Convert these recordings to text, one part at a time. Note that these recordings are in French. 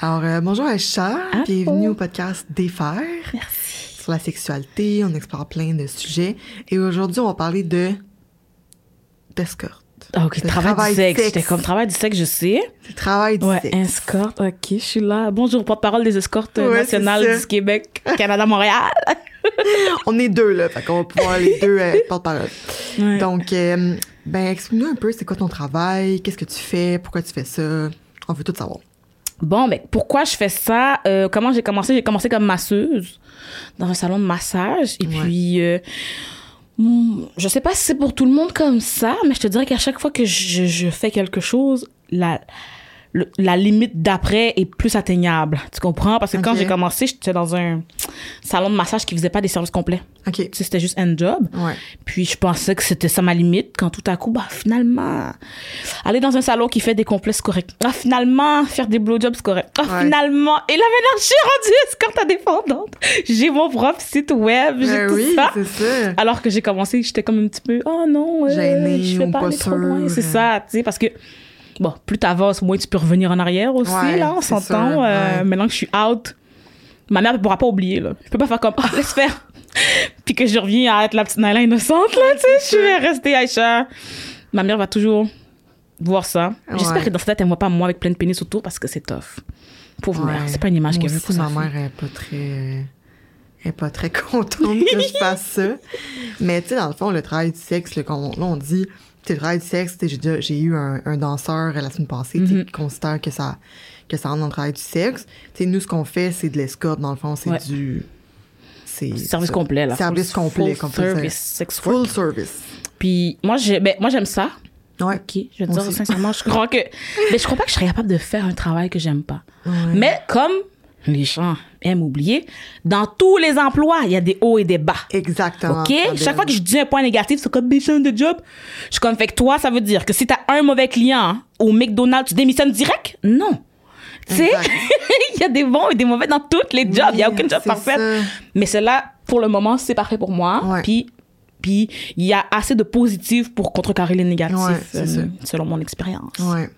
Alors, euh, bonjour Aïcha, Allô. bienvenue au podcast Défaire. Merci. Sur la sexualité, on explore plein de sujets. Et aujourd'hui, on va parler de d'escorte. Ah, ok, travail, travail du sexe. J'étais comme travail du sexe, je sais. Le travail du Ouais, sexe. escorte, ok, je suis là. Bonjour, porte-parole des escortes Ouais, nationales du Québec, Canada, Montréal. On est deux, là, fait qu'on va pouvoir les deux euh, porte-parole. Ouais. Donc, euh, ben, explique-nous un peu, c'est quoi ton travail, qu'est-ce que tu fais, pourquoi tu fais ça? On veut tout savoir. Bon, ben, pourquoi je fais ça? Euh, comment j'ai commencé? J'ai commencé comme masseuse dans un salon de massage. Et Ouais. puis, euh, hmm, je sais pas si c'est pour tout le monde comme ça, mais je te dirais qu'à chaque fois que je, je fais quelque chose, la, le- la limite d'après est plus atteignable. Tu comprends? Parce que quand j'ai commencé, j'étais dans un salon de massage qui faisait pas des services complets. OK. Tu sais, c'était juste un job. Ouais. Puis je pensais que c'était ça ma limite quand tout à coup, bah finalement, aller dans un salon qui fait des complets, c'est correct. Ah, finalement, faire des blowjobs, c'est correct. Ah, Ouais. finalement. Et là, maintenant, je suis rendue escorte indépendante. J'ai mon propre site web, j'ai Ben tout oui, ça. Alors que j'ai commencé, j'étais comme un petit peu, oh non, euh, je vais ou pas pas aller trop loin. C'est ça, tu sais, parce que, bon, plus t'avances, moins tu peux revenir en arrière aussi, Ouais, là, on s'entend. Euh, ouais. Maintenant que je suis out, ma mère ne pourra pas oublier, là. Je peux pas faire comme, Ah, laisse faire. Puis que je reviens à être la petite Naila innocente, là, tu sais, je vais rester Aïcha. Ma mère va toujours voir ça. J'espère que dans sa tête, elle me voit pas moi avec plein de pénis autour parce que c'est tough. Pauvre mère, c'est pas une image qu'elle veut pour ma mère est pas très est pas très contente que je fasse ça. Mais tu sais, dans le fond, le travail du sexe, là, qu'on- là, on dit, le travail du sexe, j'ai eu un, un danseur la semaine passée, Mhm. qui considère que ça, que ça rentre dans le travail du sexe. Tu sais, nous, ce qu'on fait, c'est de l'escorte, dans le fond, c'est Ouais. du... Service ça. complet, là. Service Full- complet, full comme ça. service sex work. Full service. Puis moi, ben, moi j'aime ça. Ouais. Ok, je veux dire aussi. sincèrement, je crois que, mais je crois pas que je serais capable de faire un travail que j'aime pas. Ouais. Mais comme les gens aiment oublier, dans tous les emplois, il y a des hauts et des bas. Exactement. Ok, chaque fois que je dis un point négatif, c'est comme démissionne de job. Je suis comme fait que toi, ça veut dire que si t'as un mauvais client au McDonald's, tu démissionnes direct? Non. Tu sais, il y a des bons et des mauvais dans tous les jobs. Il a Oui, aucun job c'est parfait. ça. Mais celle-là, pour le moment, c'est parfait pour moi. Ouais. Puis, puis il y a assez de positifs pour contrecarrer les négatifs, Ouais, ça. selon mon expérience. Ouais.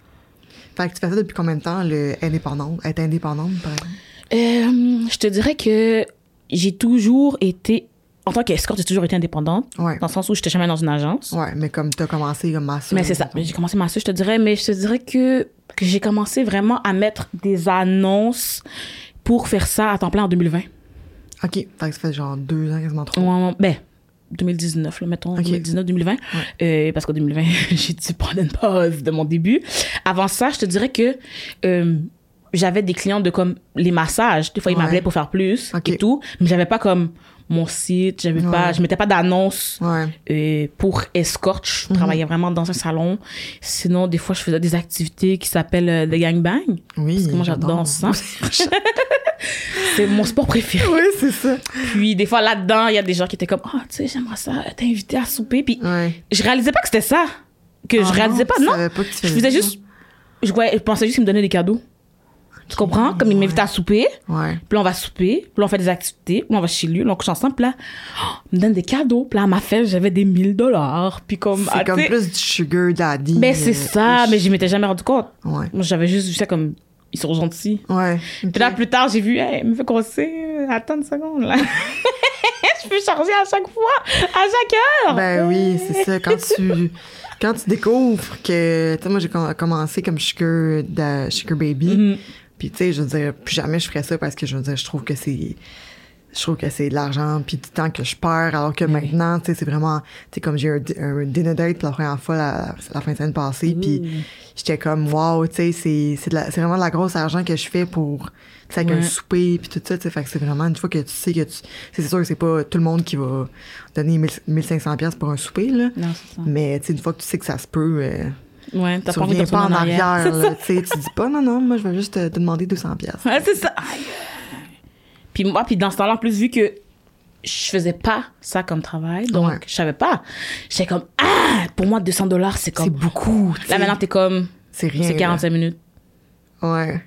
Fait que tu fais ça depuis combien de temps, le indépendante, être indépendante, par exemple? Euh, je te dirais que j'ai toujours été, en tant qu'escorte, j'ai toujours été indépendante, Ouais. dans le sens où j'étais jamais dans une agence. Ouais, mais comme t'as commencé comme masseur. Mais c'est ça. J'ai commencé ma je te dirais, mais je te dirais que, que j'ai commencé vraiment à mettre des annonces pour faire ça à temps plein en 2020. OK. Fait que ça fait genre deux ans, quasiment trois. Ouais, ouais, ben, 2019, là, mettons, Ok. 2019-2020. Euh, parce qu'en 2020, j'ai dû prendre une pause de mon début. Avant ça, je te dirais que euh, j'avais des clients de comme les massages. Des fois, ils Ouais. m'appelaient pour faire plus et tout. Mais j'avais pas comme mon site, j'avais pas, Ouais. je mettais pas d'annonce Ouais. euh, pour escort. Je Mhm. travaillais vraiment dans un salon. Sinon, des fois, je faisais des activités qui s'appellent euh, des gangbangs. Oui. Parce que moi, j'adore ça. C'est mon sport préféré. oui, c'est ça. Puis des fois là-dedans, il y a des gens qui étaient comme Ah, tu sais, j'aimerais ça t'inviter à souper. Puis je réalisais pas que c'était ça. Que Ah je réalisais non, pas. Non. pas que tu je faisais faisais ça. juste. Je, voyais- je pensais juste qu'ils me donnaient des cadeaux. Tu comprends? Comme ouais. m'invitaient à souper. Ouais. Puis là, on va souper. Puis là, on fait des activités. Puis là, on va chez lui. Là, on couche ensemble. Puis là, oh, ils me donnent des cadeaux. Puis là, à ma fête, j'avais des 1000 dollars. Puis comme. C'est ah, comme plus du sugar daddy. Ben, c'est euh, ça. Mais je m'étais jamais rendu compte. Ouais. Moi, j'avais juste vu ça comme. Ils sont gentils. Ouais. Puis là, plus tard, j'ai vu, hey, me fait grossir. Attends une seconde, là. je peux charger à chaque fois, à chaque heure. Ben oui, c'est ça. Quand tu, quand tu découvres que. Tu sais, moi, j'ai com- commencé comme sugar, da- sugar baby. Mhm. Puis, tu sais, je veux dire, plus jamais je ferais ça parce que je veux dire, je trouve que c'est. Je trouve que c'est de l'argent puis du temps que je perds, alors que maintenant, tu sais, c'est vraiment. Tu sais, comme j'ai eu un, un dinner date pour la première fois la, la fin de semaine passée, puis j'étais comme, wow, tu sais, c'est c'est vraiment de la grosse argent que je fais pour. Tu sais, avec un souper puis tout ça, tu sais, fait que c'est vraiment une fois que tu sais que tu. C'est sûr que c'est pas tout le monde qui va donner 1000 1500$ piastres pour un souper, là. Non, c'est ça. Mais, tu sais, une fois que tu sais que ça se peut. euh, Ouais, t'as pas envie de pas en arrière, là, tu tu dis pas non, non, moi je vais juste te, te demander 200 pièces. Ouais, c'est ça. Puis moi, puis dans ce temps-là, en plus, vu que je faisais pas ça comme travail, donc Ouais. je savais pas. J'étais comme, ah, pour moi, 200 dollars, c'est C'est comme. beaucoup. Là, maintenant, t'es comme, c'est rien. c'est 45 minutes, là. Ouais.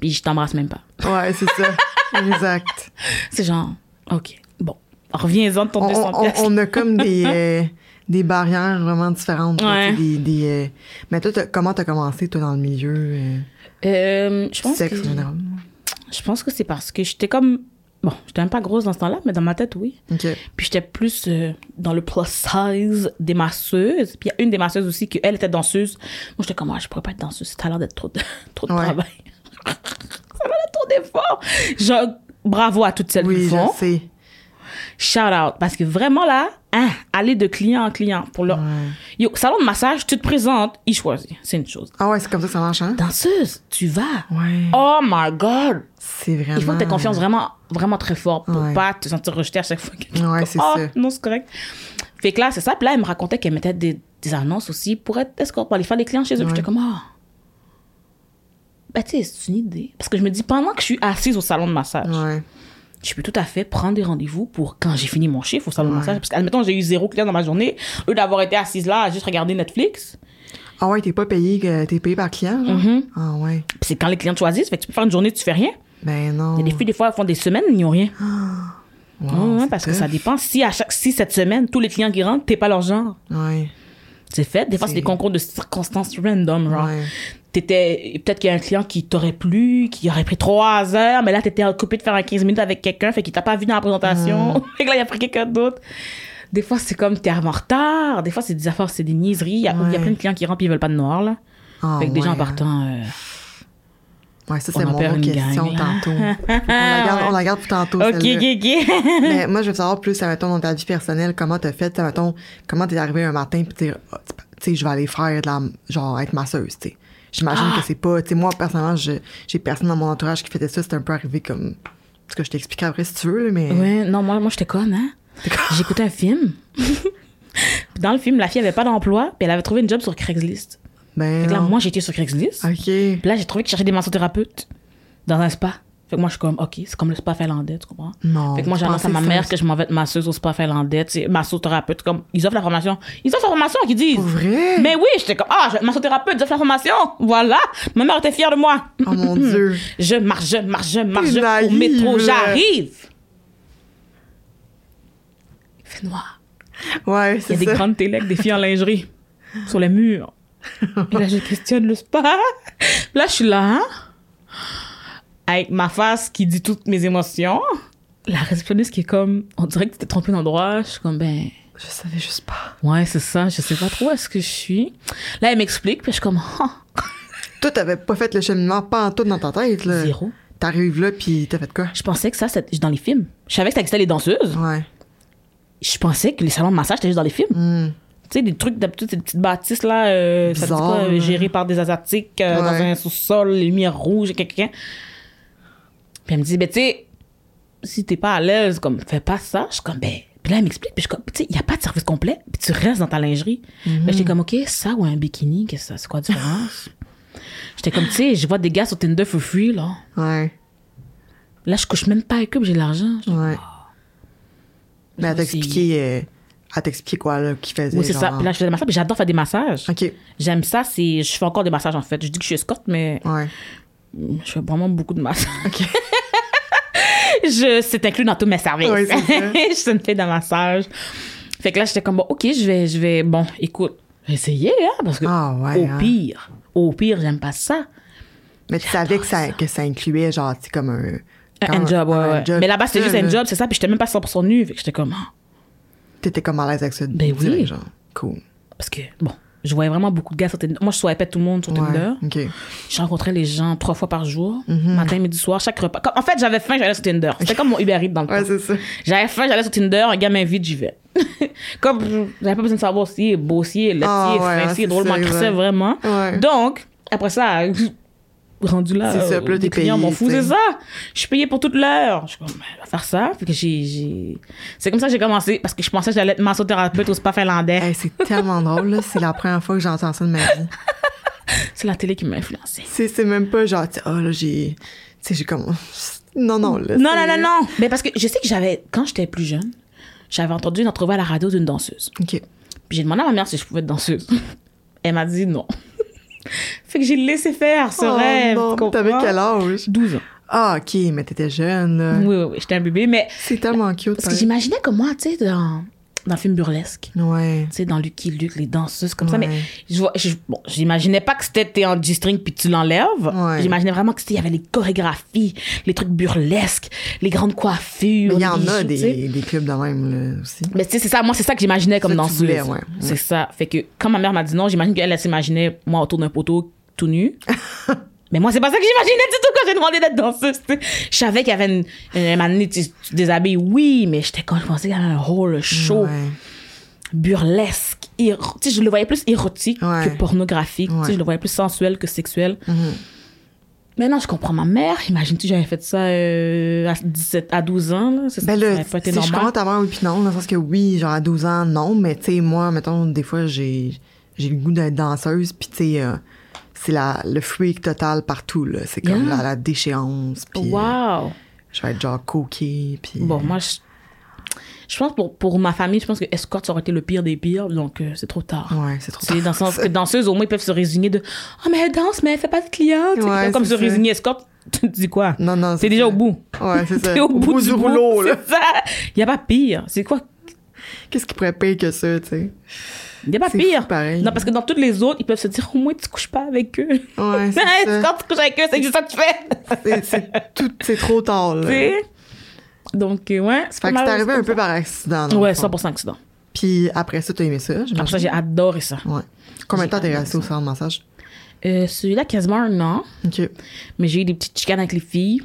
puis je t'embrasse même pas. Ouais, c'est ça. exact. C'est genre, OK, bon, reviens-en de ton On, 200 on- on a comme des, euh, des barrières vraiment différentes. Ouais. Des, des, euh, Mais toi, comment t'as commencé, toi, dans le milieu euh, Euh, je pense sexe que, général? je pense que c'est parce que j'étais comme, bon, j'étais même pas grosse dans ce temps-là, mais dans ma tête, oui. Puis j'étais plus euh, dans le plus size des masseuses. Puis il y a une des masseuses aussi qui, elle, était danseuse. Moi, j'étais comme, ah, je pourrais pas être danseuse. Ça a l'air d'être trop de, trop de Ouais. travail. ça a l'air d'être trop d'efforts. Genre, bravo à toutes celles qui Oui, le je font. sais. Shout out. Parce que vraiment là, hein, aller de client en client pour leur. Yo, salon de massage, tu te présentes, ils choisissent. C'est une chose. Ah ouais, c'est comme ça que ça marche, hein? Danseuse, tu vas. Ouais. Oh my God! C'est vraiment... Il faut que tu aies confiance vraiment, vraiment très fort pour Ouais. pas te sentir rejeté à chaque fois. que Ouais, c'est oh, ça. non, c'est correct. Fait que là, c'est ça. Puis là, elle me racontait qu'elle mettait des, des annonces aussi pour être escorte, pour aller faire des clients chez eux. J'étais comme, ah. Ben, tu sais, c'est une idée. Parce que je me dis, pendant que je suis assise au salon de massage, Ouais. Je peux tout à fait prendre des rendez-vous pour quand j'ai fini mon chiffre au salon de massage. Parce qu'admettons, j'ai eu zéro client dans ma journée. Lieu d'avoir été assise là à juste regarder Netflix. Ah ouais, t'es pas payé, que- t'es payé par client, genre? Mhm. Ah ouais. Puis c'est quand les clients te choisissent. Fait que tu peux faire une journée, tu fais rien. Ben non. Il y a des filles, des fois, elles font des semaines, ils n'ont rien. Wow, Ouais, ouais, parce que ça dépend. Si à chaque, si cette semaine, tous les clients qui rentrent, t'es pas leur genre. Ouais. C'est fait. Des fois, c'est C'est- des concours de circonstances random, genre. Ouais. T'étais, peut-être qu'il y a un client qui t'aurait plu, qui aurait pris trois heures, mais là, t'étais occupé de faire un 15 minutes avec quelqu'un, fait qu'il t'a pas vu dans la présentation. Mm. fait que là, il a pris quelqu'un d'autre. Des fois, c'est comme t'es en retard. Des fois, c'est des affaires, c'est des niaiseries. Il y, a, y plein de clients qui rentrent puis ils veulent pas de noir, là. Ah fait que ouais, en partant, euh, Ouais, ça, c'est mon perd autre une question gang, tantôt. on, la garde, on la garde pour tantôt, ok, ok, ok. Mais moi, je veux savoir plus, mettons, dans ta vie personnelle, comment t'as fait, mettons, comment t'es arrivé un matin pis dire, Ah, tu sais, je vais aller faire de la, genre, être masseuse, tu sais. J'imagine Ah! que c'est pas, tu sais, moi, personnellement, je- j'ai personne dans mon entourage qui faisait ça, c'est un peu arrivé comme, ce que je t'expliquerai après si tu veux, là, mais. Ouais, non, moi, moi j'étais conne, hein. J'écoutais un film. Dans le film, la fille avait pas d'emploi, puis elle avait trouvé une job sur Craigslist. Ben. Fait que là, moi, j'étais sur Craigslist. Ok. Puis là, j'ai trouvé qu'ils cherchaient des massothérapeutes dans un spa. Fait que moi, je suis comme, OK, c'est comme le spa finlandais, tu comprends? Non. fait que moi, j'annonce à ma mère que je m'en vais être masseuse au spa finlandais, tu sais, massothérapeute. Comme, ils offrent la formation. Ils offrent la formation, qu'ils disent. Pour vrai? Mais oui, j'étais comme, ah, être massothérapeute, ils offrent la formation. Voilà. Ma mère était fière de moi. Oh mon Dieu. Je marche, je marche, je marche, je au métro, j'arrive. Il fait noir. Ouais, Il y a c'est des ça. grandes télé avec des filles en lingerie sur les murs. Et là, je questionne le spa. Là, je suis là, hein, avec ma face qui dit toutes mes émotions. La réceptionniste qui est comme, on dirait que tu t'es trompé d'endroit. Je suis comme, ben, Je savais juste pas. ouais, c'est ça, je sais pas trop où est-ce que je suis. Là, elle m'explique, puis je suis comme, ah, Toi, t'avais pas fait le cheminement pas en tout dans ta tête, là. zéro. T'arrives là, puis t'as fait quoi? Je pensais que ça, c'était dans les films. Je savais que ça existait les danseuses. Ouais. Je pensais que les salons de massage, c'était juste dans les films. Hmm. Tu sais, des trucs d'habitude, ces petites bâtisses là, euh, ça dit quoi, euh, gérées par des Asiatiques euh, dans un sous-sol, les lumières rouges et quelqu'un. Puis elle me dit, ben tu sais, si t'es pas à l'aise, comme, fais pas ça. Je suis comme, ben. Puis là, elle m'explique, puis je suis comme, tu sais, il n'y a pas de service complet, puis tu restes dans ta lingerie. Mhm. Ben, j'étais comme, OK, ça ou un bikini, qu'est-ce que ça, c'est quoi la différence? j'étais comme, tu sais, je vois des gars sur Tinder for free, là. Ouais. Là, je couche même pas avec eux, j'ai de l'argent. Ouais. Mais elle C'est- expliqué, euh, expliqué quoi, là, qu'il faisait. Oui, c'est ça. Puis là, je fais des massages, j'adore faire des massages. Ok. J'aime ça, c'est. Je fais encore des massages, en fait. Je dis que je suis escorte, mais Ouais. Je fais vraiment beaucoup de massages. Ok? je, c'est inclus dans tous mes services. Oui, je suis une fille de massage. Fait que là, j'étais comme, bon, OK, je vais, je vais, bon, écoute, essayer, hein, parce que Ah, ouais. au hein. pire, au pire, j'aime pas ça. Mais tu savais que ça, que ça incluait, genre, tu comme un. Un job, ouais, un ouais. job Mais là-bas, c'était juste un job, c'est ça, puis j'étais même pas 100% nue. Fait que j'étais comme, ah, T'étais comme à l'aise avec ça. Ben oui. Genre. Cool. parce que, bon, je voyais vraiment beaucoup de gars sur Tinder. Moi, je swipais tout le monde sur Tinder. Ouais. Ok. Je rencontrais les gens trois fois par jour, Mhm. matin, midi, soir, chaque repas. En fait, j'avais faim, j'allais sur Tinder. C'était comme mon Uber Eats dans le Ouais, temps. c'est ça. J'avais faim, j'allais sur Tinder, un gars m'invite, j'y vais. Comme j'avais pas besoin de savoir s'il est beau, s'il est laid, Ah, s'il est ouais, fin, s'il est drôlement crissé, vraiment. Ouais. Donc, après ça, rendu là, C'est ça, euh, puis là, des t'es clients payé, m'en sais. c'est ça. Je suis payée pour toute l'heure. Je suis comme, ben, je vais faire ça. Fait que j'ai, j'ai... C'est comme ça que j'ai commencé, parce que je pensais que j'allais être massothérapeute au spa finlandais. Hey, c'est tellement drôle, là. C'est la première fois que j'entends ça de ma vie. C'est la télé qui m'a influencée. C'est, même pas genre, oh là, j'ai. Tu sais, j'ai comme. Non, non, là. Non, non, non, non. Mais parce que je sais que j'avais, quand j'étais plus jeune, j'avais entendu une entrevue à la radio d'une danseuse. Ok. Puis j'ai demandé à ma mère si je pouvais être danseuse. Elle m'a dit non. Fait que j'ai laissé faire ce oh, rêve. non, t'avais quel âge? 12 ans. Ah, ok, mais t'étais jeune. Oui, oui, oui, j'étais un bébé. Mais C'est tellement cute. parce que pareil. j'imaginais que moi, tu sais, dans... dans le film burlesque. Ouais. Tu sais, dans Lucky Luke, les danseuses comme ça. Mais je vois, je- bon, j'imaginais pas que c'était t'es en G-string puis tu l'enlèves. Ouais. J'imaginais vraiment que c'était, il y avait les chorégraphies, les trucs burlesques, les grandes coiffures. Il y en a bijoux, des, des clubs de même, là, aussi. Mais tu sais, c'est ça, moi, c'est ça que j'imaginais comme danseuse. ouais. C'est ça. Fait que quand ma mère m'a dit non, j'imagine qu'elle, elle s'imaginait moi autour d'un poteau tout nu. Mais moi, c'est pas ça que j'imaginais du tout quand j'ai demandé d'être danseuse. Je savais qu'il y avait une, une, année, tu, tu te déshabilles, oui, mais j'étais quand je pensais qu'il y avait un rôle chaud, Ouais. burlesque, je le voyais plus érotique Ouais. que pornographique. Ouais. je le voyais plus sensuel que sexuel. Mhm. Maintenant, je comprends ma mère. Imagine-tu, j'avais fait ça euh, à, 17, à 12 ans. Là. Ça, Ben ça pas été sais, je normal. comprends ta mère, oui, puis non, dans le sens que oui, genre à 12 ans, non, mais tu sais, moi, mettons, des fois, j'ai j'ai le goût d'être danseuse, puis tu sais, euh, c'est la- le freak total partout, là. C'est comme Yeah. la, la déchéance, puis euh, Wow! je vais être genre coquée, puis... Bon, moi, je, je pense pour, pour ma famille, je pense que escorte, ça aurait été le pire des pires, donc euh, c'est trop tard. Ouais, c'est trop sais, dans le sens que danseuse, au moins, ils peuvent se résigner de « Oh, mais elle danse, mais elle fait pas de clients. Ouais, Comme c'est se ça. résigner escorte, tu dis quoi? Non, non, T'es déjà au bout. Ouais, c'est ça. T'es au, bout, du, rouleau, là. C'est ça. Y a pas pire. C'est quoi? Qu'est-ce qui pourrait pire que ça, tu sais? Y a pas C'est pire. pareil. Non, parce que dans toutes les autres, ils peuvent se dire « Au moins, tu couches pas avec eux. Ouais, c'est ça. Quand tu couches avec eux, c'est juste ça que tu fais. C'est- C'est tout, c'est trop tard, là. Donc, euh, ouais. Fait que c'est arrivé un peu par accident. Ouais, fond. 100% accident. Puis après ça, t'as aimé ça? Après ça, j'ai adoré ça. Ouais. Combien de temps t'es resté au salon de massage? Euh, Celui-là, quasiment un an. OK. Mais j'ai eu des petites chicanes avec les filles.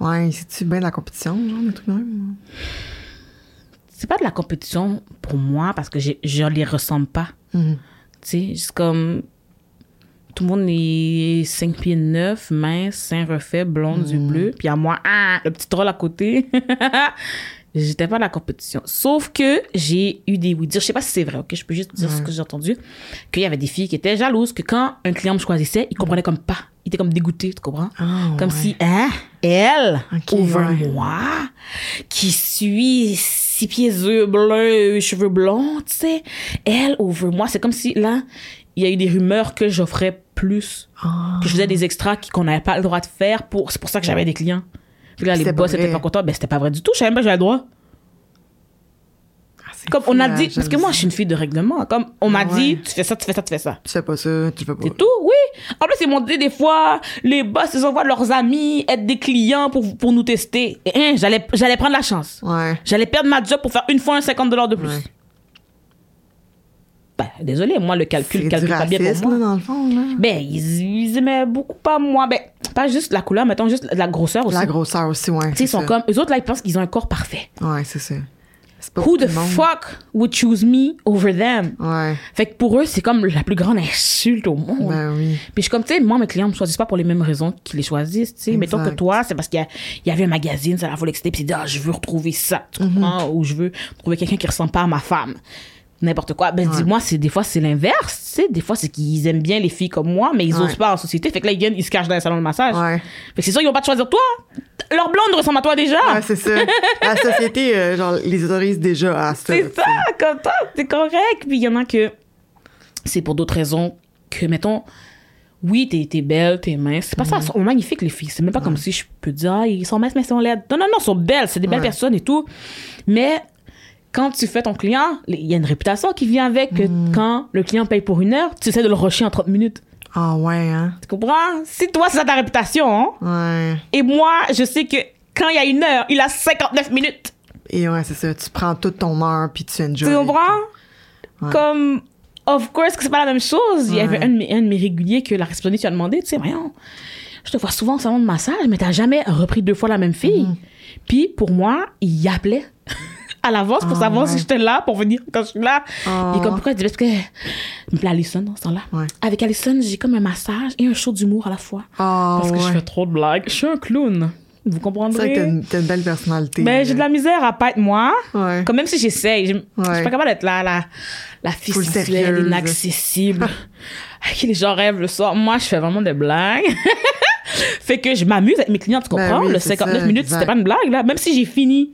Ouais, c'est-tu bien de la compétition, genre, des trucs même? C'est pas de la compétition pour moi parce que je les ressemble pas. Mhm. Tu sais, c'est comme. Tout le monde est 5 pieds 9, mince, sein refait, blonde, yeux bleus. Puis à moi, ah, le petit troll à côté. J'étais pas de la compétition. Sauf que j'ai eu des oui-dire. Je sais pas si c'est vrai, ok? Je peux juste dire ce que j'ai entendu. Qu'il y avait des filles qui étaient jalouses que quand un client me choisissait, il comprenait comme pas. Il était comme dégoûté, tu comprends? Ah, Comme ouais. si, hein, elle, Ok, over ouais. moi, qui suis six pieds yeux bleus, cheveux blonds, tu sais, elle over moi. C'est comme si, là, il y a eu des rumeurs que j'offrais plus, que je faisais des extras qu'on n'avait pas le droit de faire. pour C'est pour ça que j'avais des clients. Puis là, les boss étaient vrai. pas contents. Ben, c'était pas vrai du tout. Je savais même pas que j'avais le droit. Comme on a dit, parce que moi, je suis une fille de règlement. Comme on m'a Ouais. dit, tu fais ça, tu fais ça, tu fais ça. Tu fais pas ça, tu fais pas. C'est tout, oui. En plus, ils m'ont dit des fois, les boss, ils envoient leurs amis être des clients pour, pour nous tester. Et, hein, j'allais, j'allais prendre la chance. Ouais. J'allais perdre ma job pour faire une fois un 50 dollars de plus. Ouais. Ben, désolé, moi, le calcul, calcule pas bien pour moi. là, dans le fond, là. Ben, ils, ils aimaient beaucoup pas moi. Ben, pas juste la couleur, mettons juste la grosseur aussi. La grosseur aussi, ouais. Tu sais, ils sont ça. comme, eux autres, là, ils pensent qu'ils ont un corps parfait. Ouais, c'est ça. C'est pas Who the fuck would choose me over them? Ouais. Fait que pour eux, c'est comme la plus grande insulte au monde. Ben oui. Puis je suis comme, tu sais, moi, mes clients me choisissent pas pour les mêmes raisons qu'ils les choisissent, tu sais. Mettons que toi, c'est parce qu'il y, y avait un magazine, ça la foule excité, puis il dit, ah, je veux retrouver ça, tu Mhm. comprends? Ou je veux trouver quelqu'un qui ressemble pas à ma femme. N'importe quoi. Ben, dis-moi, c'est, des fois, c'est l'inverse, tu sais. Des fois, c'est qu'ils aiment bien les filles comme moi, mais ils Ouais. osent pas en société. Fait que là, ils viennent, ils se cachent dans un salon de massage. Ouais. Fait que c'est sûr, ils vont pas te choisir toi. Leur blonde ressemble à toi déjà. Ouais, c'est ça. La société, euh, genre, les autorise déjà à ça. C'est ça, comme ça, c'est correct. Puis il y en a que c'est pour d'autres raisons que, mettons, oui, t'es, t'es belle, t'es mince. C'est pas ça, elles sont magnifiques, les filles. C'est même pas comme si je peux dire, ah, ils sont minces, mais ils sont laides. Non, non, non, elles sont belles, c'est des belles Ouais. personnes et tout. Mais quand tu fais ton client, il y a une réputation qui vient avec que quand le client paye pour une heure, tu essaies de le rusher en 30 minutes. Ah ouais, hein? Tu comprends? Si toi, c'est ça ta réputation, hein? Ouais. Et moi, je sais que quand il y a une heure, il a 59 minutes. Et ouais, c'est ça. Tu prends toute ton heure puis tu enjoy. Tu comprends? Ouais. Comme, of course que c'est pas la même chose. Il y avait un de, mes, un de mes réguliers que la réceptionniste lui a demandé, tu sais, voyons, je te vois souvent au salon de massage, mais t'as jamais repris deux fois la même fille. Mm-hmm. Puis pour moi, il y appelait à l'avance pour Ah, savoir ouais. si j'étais là pour venir quand je suis là. Ah. Et comme pourquoi il dit parce que Alison dans ce temps-là. Ouais. Avec Alison, j'ai comme un massage et un show d'humour à la fois. Ah parce que je fais trop de blagues. Je suis un clown. Vous C'est vrai que comprendrez. t'as une, belle personnalité. Mais j'ai de la misère à pas être moi. Comme même si j'essaye, je, je suis pas capable d'être là, la, la fille sérieuse. inaccessible, qui les gens rêvent le soir. Moi, je fais vraiment des blagues. fait que je m'amuse avec mes clients, tu Ben comprends? oui, le c'est 59 ça, minutes, c'était pas une blague, là. Même si j'ai fini,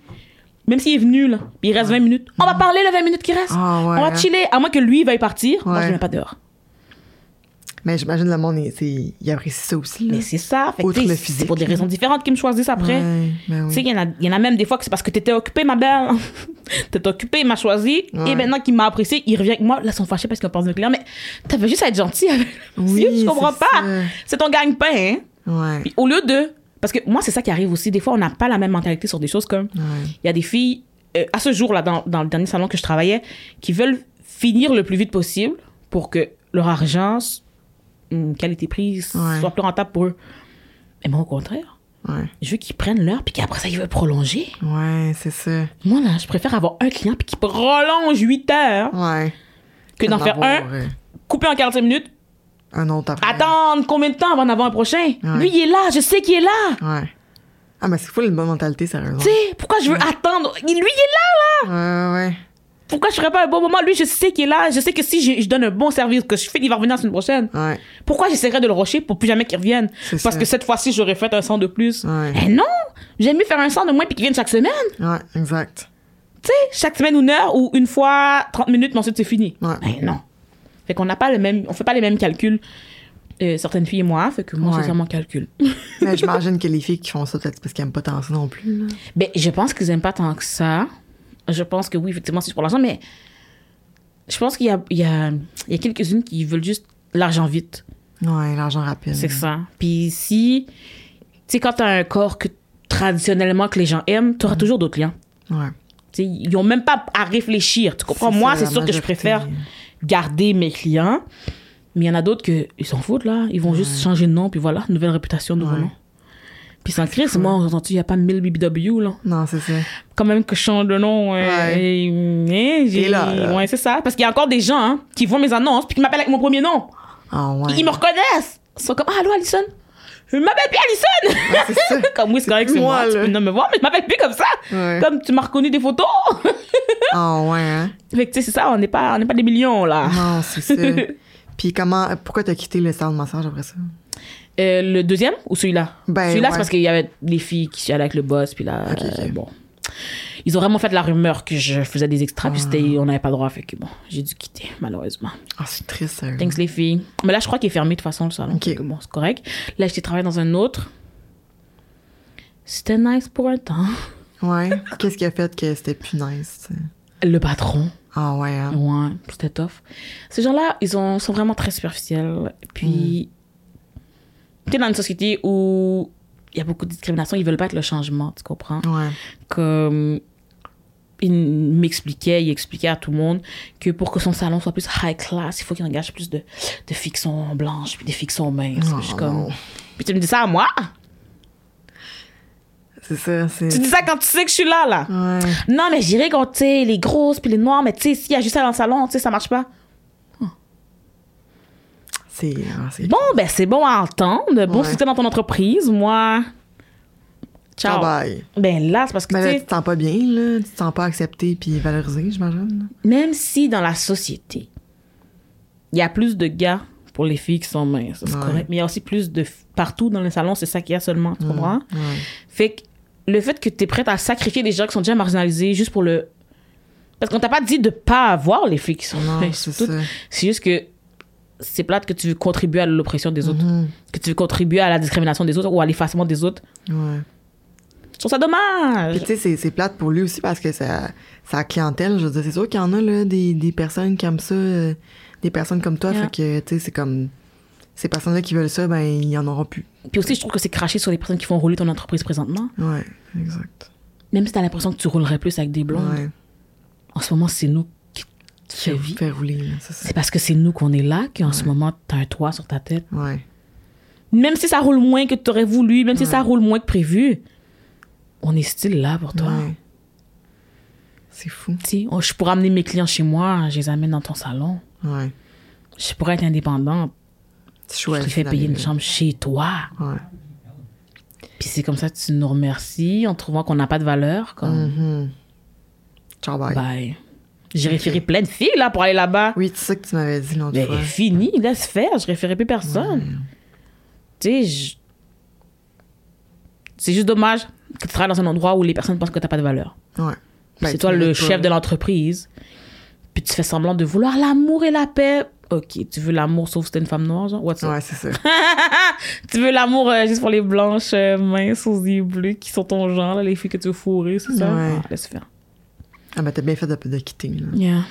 même s'il est venu, là, puis il reste 20 minutes, on va parler les 20 minutes qui restent. Ah ouais, on va chiller, à moins que lui veuille partir. Moi, je ne mets pas dehors. Mais j'imagine le monde, il, c'est- il apprécie ça aussi. Là. Mais c'est ça. Fait tu sais, le c'est physique, pour des raisons différentes qu'ils me choisissent après. Ouais, ben Tu sais, il y, en a- il y en a même des fois que c'est parce que t'étais occupé, ma belle. T'étais occupé, il m'a choisi. Ouais. Et maintenant qu'il m'a apprécié, il revient avec moi. Là, ils sont fâchés parce qu'on pense de client. Mais t'avais juste à être gentil avec Oui, Je comprends c'est pas. C'est ton gagne-pain, hein. Ouais. Puis au lieu de. Parce que moi, c'est ça qui arrive aussi. Des fois, on n'a pas la même mentalité sur des choses comme. Ouais. Il y a des filles, euh, à ce jour-là, dans, dans le dernier salon que je travaillais, qui veulent finir le plus vite possible pour que leur argent, qualité-prix, Ouais. soit plus rentable pour eux. Et moi, au contraire, Ouais. je veux qu'ils prennent l'heure, puis qu'après ça, ils veulent prolonger. Ouais, c'est ça. Moi, là, je préfère avoir un client, puis qui prolonge 8 heures, Ouais. que d'en faire un, couper en 45 minutes, Un autre après. attendre combien de temps avant d'en avoir un prochain? Ouais. Lui, il est là, je sais qu'il est là. Ouais. Ah, mais c'est fou une bonne mentalité, sérieusement. Tu sais, pourquoi je veux attendre? Lui, il est là, là. Ouais, ouais. Pourquoi je ferais pas un bon moment? Lui, je sais qu'il est là. Je sais que si je, je donne un bon service, que je fais, il va revenir la semaine prochaine. Ouais. Pourquoi j'essaierais de le rusher pour plus jamais qu'il revienne? Parce ça. que cette fois-ci, j'aurais fait un 100 de plus. Ouais. Eh non! J'aime mieux faire un 100 de moins puis qu'il vienne chaque semaine. Ouais, exact. Tu sais, chaque semaine une heure ou une fois 30 minutes, mais ensuite c'est fini. Ouais. Eh non. Fait qu'on n'a pas le même, on fait pas les mêmes calculs. euh, certaines filles et moi, fait que moi, Ouais. c'est ça mon calcul. Mais j'imagine que les filles qui font ça, peut-être parce qu'elles aiment pas tant ça non plus. Là. Ben, je pense qu'ils aiment pas tant que ça. Je pense que oui, effectivement, c'est pour l'argent, mais je pense qu'il y a, il y a, il y a quelques-unes qui veulent juste l'argent vite. Ouais, l'argent rapide. C'est ça. Puis si, tu sais, quand t'as un corps que traditionnellement que les gens aiment, t'auras toujours d'autres clients. Ouais. Tu sais, ils ont même pas à réfléchir. Tu comprends? Moi, c'est sûr que je préfère garder mes clients. Mais il y en a d'autres que ils s'en foutent, là. Ils vont juste changer de nom, puis voilà, nouvelle réputation, nouveau Ouais. nom. Puis sans crise, moi, on entend il n'y a pas 1000 BBW, là. Non, c'est ça. Quand même que je change de nom. euh, Ouais. et- et là. Ouais, c'est ça. Parce qu'il y a encore des gens hein, qui voient mes annonces, puis qui m'appellent avec mon premier nom. Ah, ouais. Ils me reconnaissent. Ils sont comme, ah, allô, Alison? Je m'appelle plus Alison! Ouais, comme oui, c'est correct, c'est moi. moi, Tu peux venir me voir, mais je m'appelle plus comme ça. Ouais. Comme tu m'as reconnu des photos. Ah, ouais, hein. fait que, tu sais, c'est ça, on n'est pas, on pas des millions, là. Non, c'est ça. Puis comment, pourquoi t'as quitté le salon de massage après ça? Euh, le deuxième ou celui-là? Ben, celui-là, ouais. c'est parce qu'il y avait des filles qui allaient avec le boss, puis là, Ok, ok. euh, bon. Ils ont vraiment fait la rumeur que je faisais des extras, puis c'était- on n'avait pas le droit, fait que bon, j'ai dû quitter, malheureusement. Ah, c'est triste, sérieux. Thanks les filles. Mais là, je crois qu'il est fermé de toute façon, le salon. Ok. Bon, c'est correct. Là, j'étais travaillé dans un autre. C'était nice pour un temps. Ouais. Qu'est-ce qui a fait que c'était plus nice? tu sais? Le patron. Ah, ouais, hein. Ouais, c'était tough. Ces gens-là, ils ont, sont vraiment très superficiels. Puis, tu es dans une société où il y a beaucoup de discrimination, ils veulent pas être le changement, tu comprends? Ouais. Comme il m'expliquait, il expliquait à tout le monde que pour que son salon soit plus high class, il faut qu'il engage plus de, de fixons blanches puis des fixons minces. Oh, Puis je suis comme... non. Puis tu me dis ça à moi? C'est ça, c'est. Tu dis ça quand tu sais que je suis là, là? Ouais. Non, mais j'irai contre, tu sais, les grosses puis les noires, mais tu sais, s'il y a juste ça dans le salon, tu sais, ça marche pas. C'est. ah, c'est- Bon, ben c'est bon à entendre. Bon, Ouais. si t'es dans ton entreprise, moi... Ciao. Ah, bye. Ben là, c'est parce que, tu là, tu te sens pas bien, là. Tu te sens pas accepté puis valorisé, j'imagine. même si dans la société, il y a plus de gars pour les filles qui sont minces, c'est Ouais. correct, mais il y a aussi plus de... Partout dans les salons, c'est ça qu'il y a seulement, tu comprends? Ouais. Fait que le fait que tu es prête à sacrifier des gens qui sont déjà marginalisés juste pour le... Parce qu'on t'a pas dit de pas avoir les filles qui sont minces. c'est juste que c'est plate que tu veux contribuer à l'oppression des autres. Mhm. Que tu veux contribuer à la discrimination des autres ou à l'effacement des autres. Ouais. Je trouve ça dommage. Puis tu sais, c'est- plate pour lui aussi parce que ça, sa clientèle, je veux dire, c'est sûr qu'il y en a là, des, des personnes qui aiment ça, euh, des personnes comme toi, Yeah. fait que tu sais, c'est comme ces personnes-là qui veulent ça, ben il y en aura plus. Puis aussi, je trouve que c'est craché sur les personnes qui font rouler ton entreprise présentement. Ouais, exact. Même si t'as l'impression que tu roulerais plus avec des blondes. Ouais. En ce moment, c'est nous qui qui Qui fait rouler, c'est parce que c'est nous qu'on est là qu'en ce moment, t'as un toit sur ta tête. Ouais. Même si ça roule moins que tu aurais voulu, même si Ouais. ça roule moins que prévu, on est style là pour toi. Ouais. C'est fou. Sais, oh, je pourrais amener mes clients chez moi, je les amène dans ton salon. Ouais. Je pourrais être indépendante, Tu je te fais payer une chambre chez toi. Ouais. Puis c'est comme ça que tu nous remercies en trouvant qu'on n'a pas de valeur. Comme, Mhm. Ciao, bye. bye. J'ai référé plein de filles là pour aller là-bas. Oui, c'est ça que tu m'avais dit l'autre Mais fois. fini, laisse faire, je référais plus personne. Tu sais, je- c'est juste dommage que tu travailles dans un endroit où les personnes pensent que tu n'as pas de valeur. Ouais. Ben, c'est toi le chef de l'entreprise, puis tu fais semblant de vouloir l'amour et la paix Ok, tu veux l'amour sauf si t'es une femme noire, genre? What's up? Ouais, c'est ça. Tu veux l'amour euh, juste pour les blanches euh, minces aux yeux bleus qui sont ton genre, là, les filles que tu veux fourrer, c'est ça? Ouais. Ah, laisse faire. Ah, ben, t'as bien fait de, de quitter, là. Yeah.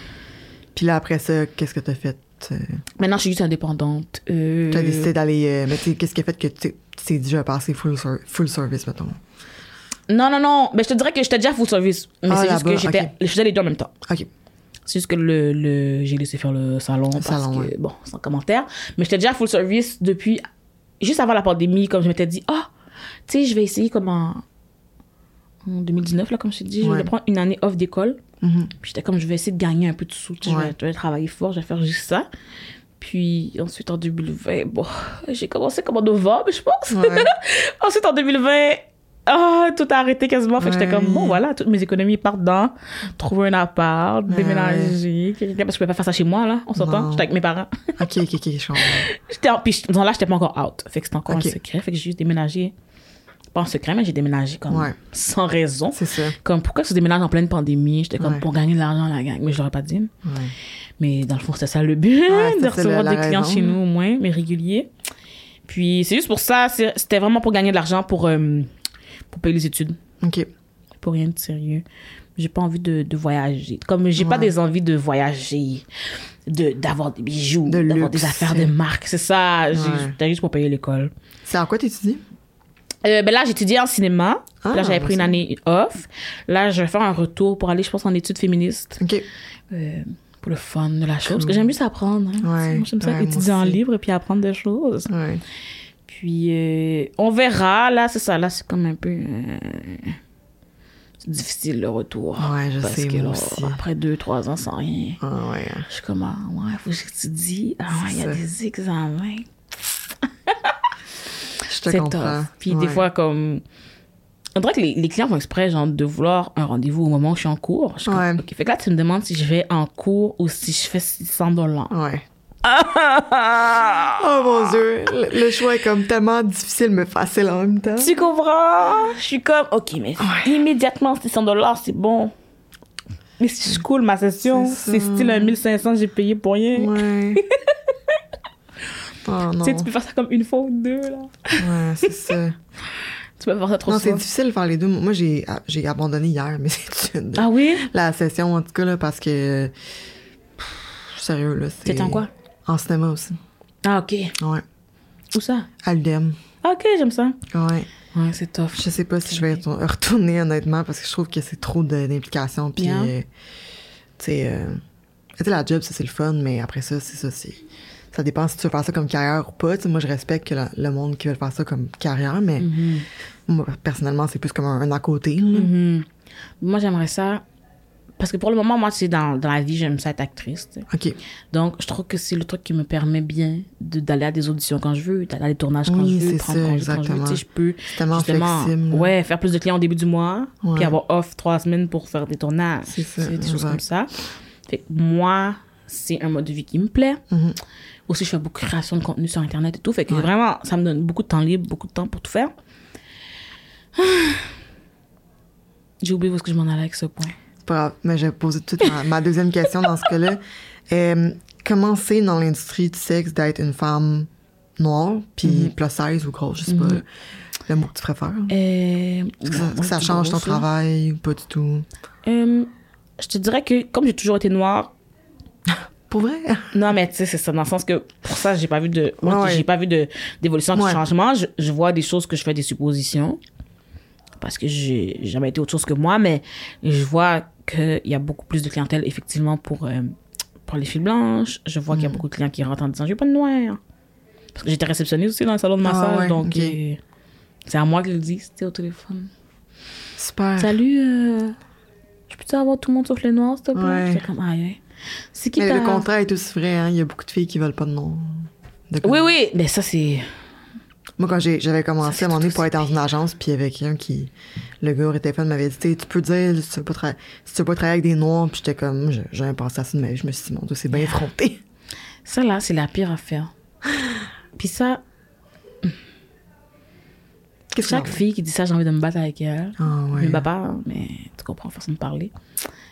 Puis là, après ça, qu'est-ce que t'as fait? Euh, Maintenant, je suis juste indépendante. Euh, T'as décidé d'aller. mais tu qu'est-ce qui a fait que tu t'es vais passer full, full service, mettons? Non, non, non. Mais je te dirais que j'étais déjà full service. Mais Ah, c'est juste que j'étais, ok. je faisais les deux en même temps. Ok. C'est juste que le, le- j'ai laissé faire le salon parce salon, que, ouais. bon, sans commentaire. Mais j'étais déjà full service depuis, juste avant la pandémie, comme je m'étais dit, ah, tu sais, je vais essayer comme en, en 2019, là, comme je t'ai dit, je Ouais. vais prendre une année off d'école. Mhm. Puis j'étais comme, je vais essayer de gagner un peu de sous. tu sais, Je, Ouais. vais, je vais travailler fort, je vais faire juste ça. Puis ensuite, en 2020, bon, j'ai commencé comme en novembre, je pense. Ouais. ensuite, en 2020, ah, tout a arrêté quasiment. Fait que j'étais comme, bon, voilà, toutes mes économies partent dans trouver un appart, déménager. Parce que je pouvais pas faire ça chez moi, là, on s'entend. J'étais avec mes parents. ok, ok, ok, je. J'étais en- puis dans là, j'étais pas encore out. Fait que c'était encore Ok. un secret. Fait que j'ai juste déménagé. Pas en secret, mais j'ai déménagé comme Ouais. sans raison. C'est ça. Comme pourquoi tu déménages en pleine pandémie? J'étais comme Ouais. pour gagner de l'argent la gang. Mais je l'aurais pas dit. Ouais. Mais dans le fond, c'était ça le but, de recevoir des clients raison. chez nous au moins, mais réguliers. Puis c'est juste pour ça, c'était vraiment pour gagner de l'argent pour, euh, pour payer les études. Ok. Pour rien de sérieux. J'ai pas envie de, de voyager. Comme j'ai pas Ouais. des envies de voyager, de d'avoir des bijoux, De d'avoir des affaires de marque. C'est ça, j'ai- Ouais. c'était juste pour payer l'école. C'est en quoi t'étudies? Euh, ben là, j'ai étudié en cinéma. Ah, là, j'avais pris une année off. Là, je vais faire un retour pour aller, je pense, en études féministes. Ok. euh, pour le fun de la chose. Parce que j'aime juste apprendre. hein. Ouais, Moi, j'aime ça, étudier en libre et puis apprendre des choses. Ouais. Puis, euh, on verra. Là, c'est ça. Là, c'est comme un peu... euh, c'est difficile, le retour. Ouais, je Parce sais, que moi là, aussi. après deux, trois ans sans rien, Ah, ouais. je suis comme, ah, ouais, faut que j'étudie. Ah, ouais, il y a des examens. Je te comprends. tough. Puis des fois, comme. On dirait que les, les clients font exprès, genre, de vouloir un rendez-vous au moment où je suis en cours. Je suis comme, Ouais. OK. Fait que là, tu me demandes si je vais en cours ou si je fais 600 dollars. Ouais. Oh mon dieu, le, le choix est comme tellement difficile mais facile en même temps. Tu comprends? Je suis comme, OK, mais immédiatement, 600 dollars, c'est bon. Mais si je coule ma session, C'est c'est style un 1500, j'ai payé pour rien. Ouais. Oh non. Tu sais, tu peux faire ça comme une fois ou deux, là. Ouais, c'est ça. Tu peux faire ça trop Non, c'est difficile de faire les deux. Moi, j'ai j'ai abandonné hier, mais c'est une- Ah oui? la session, en tout cas, là, parce que. pff, Sérieux, là. c'est- T'étais en quoi? En cinéma aussi. Ah, OK. Ouais. Où ça? À. Ah, OK, j'aime ça. Ouais. Ouais, c'est tough. Je sais pas si je vais retour- retourner, honnêtement, parce que je trouve que c'est trop d'implications. Puis, euh, tu sais, euh, la job, ça, c'est le fun, mais après ça, c'est ça, c'est. Ça dépend si tu veux faire ça comme carrière ou pas. Moi, je respecte que la- le monde qui veut faire ça comme carrière, mais Mhm. moi, personnellement, c'est plus comme un, un à côté. Mhm. Moi, j'aimerais ça. Parce que pour le moment, moi, c'est dans, dans la vie, j'aime ça être actrice. OK. Donc, je trouve que c'est le truc qui me permet bien de- d'aller à des auditions quand je veux, d'aller à des tournages quand Oui, je veux, prendre ça, congé quand je veux. exactement. Tu sais, je peux tellement justement flexible. ouais, faire plus de clients au début du mois, Ouais. puis avoir off trois semaines pour faire des tournages. C'est ça, des choses comme ça. Fait que moi, c'est un mode de vie qui me plaît. Mhm. Aussi, je fais beaucoup de création de contenu sur Internet et tout. Fait que Ouais. vraiment, ça me donne beaucoup de temps libre, beaucoup de temps pour tout faire. J'ai oublié où est-ce que je m'en allais avec ce point. C'est pas grave, mais je vais poser tout de suite ma, ma deuxième question dans ce cas-là. Euh, comment c'est dans l'industrie du sexe d'être une femme noire, puis Mhm. plus size ou grosse, je sais pas le mot que tu préfères? Euh, Est-ce que ça, ça change ton travail ou pas du tout? Euh, je te dirais que comme j'ai toujours été noire, Pour vrai? non mais tu sais c'est ça dans le sens que pour ça j'ai pas vu de moi, Ouais, ouais. j'ai pas vu de d'évolution de Ouais. changement. Je, je vois des choses que je fais des suppositions parce que j'ai jamais été autre chose que moi, mais je vois qu'il y a beaucoup plus de clientèle effectivement pour euh, pour les filles blanches. Je vois qu'il y Mm. a beaucoup de clients qui rentrent en disant je veux pas de noir parce que j'étais réceptionniste aussi dans le salon de Ah, massage ouais, donc euh, c'est à moi qu'ils le disent c'était au téléphone. Super. Salut, euh, je peux-tu avoir tout le monde sauf les noirs, s'il te plaît? Ouais. Comme. C'est qui Mais le contraire est aussi vrai, hein? Il y a beaucoup de filles qui veulent pas de nom. De Oui, oui, mais ça, c'est... Moi, quand j'avais commencé à un tout pour être dans une agence, puis il y avait quelqu'un qui. Le gars au téléphone m'avait dit Tu peux dire si tu veux pas, si tu veux pas travailler avec des noirs, puis j'étais comme. je- J'avais pensé à ça de ma vie. Je me suis dit Mon Dieu, c'est bien effronté. Ça, là, c'est la pire affaire. Puis ça, chaque que fille qui dit ça, j'ai envie de me battre avec elle. Ah, Je ouais. me bats pas, mais tu comprends, façon de parler.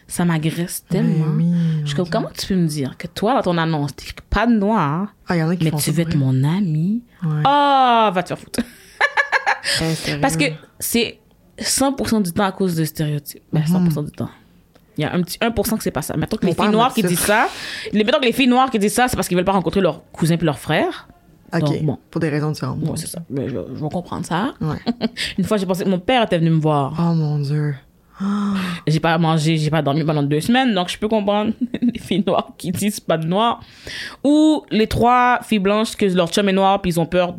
Ça m'agresse tellement. Mais oui, Je suis mon comme, comment tu peux me dire que toi, dans ton annonce, t'es pas de noir, Ah, il y en a qui mais font tu veux être mon ami? Ouais. Ah, va te faire foutre. Parce que c'est 100% du temps à cause de stéréotypes. Ben, 100% du temps. Il y a un petit 1% que c'est pas ça. Mettons que les filles noires qui disent ça, les, mettons que les filles noires qui disent ça, c'est parce qu'ils veulent pas rencontrer leurs cousins puis leurs frères. OK, donc, bon. pour des raisons différentes. Ouais, c'est ça. Mais je, je vais comprendre ça. Ouais. Une fois, j'ai pensé que mon père était venu me voir. Oh mon Dieu. J'ai pas mangé, j'ai pas dormi pendant deux semaines, donc je peux comprendre les filles noires qui disent pas de noir. Ou les trois filles blanches que leur chum est noir puis ils ont peur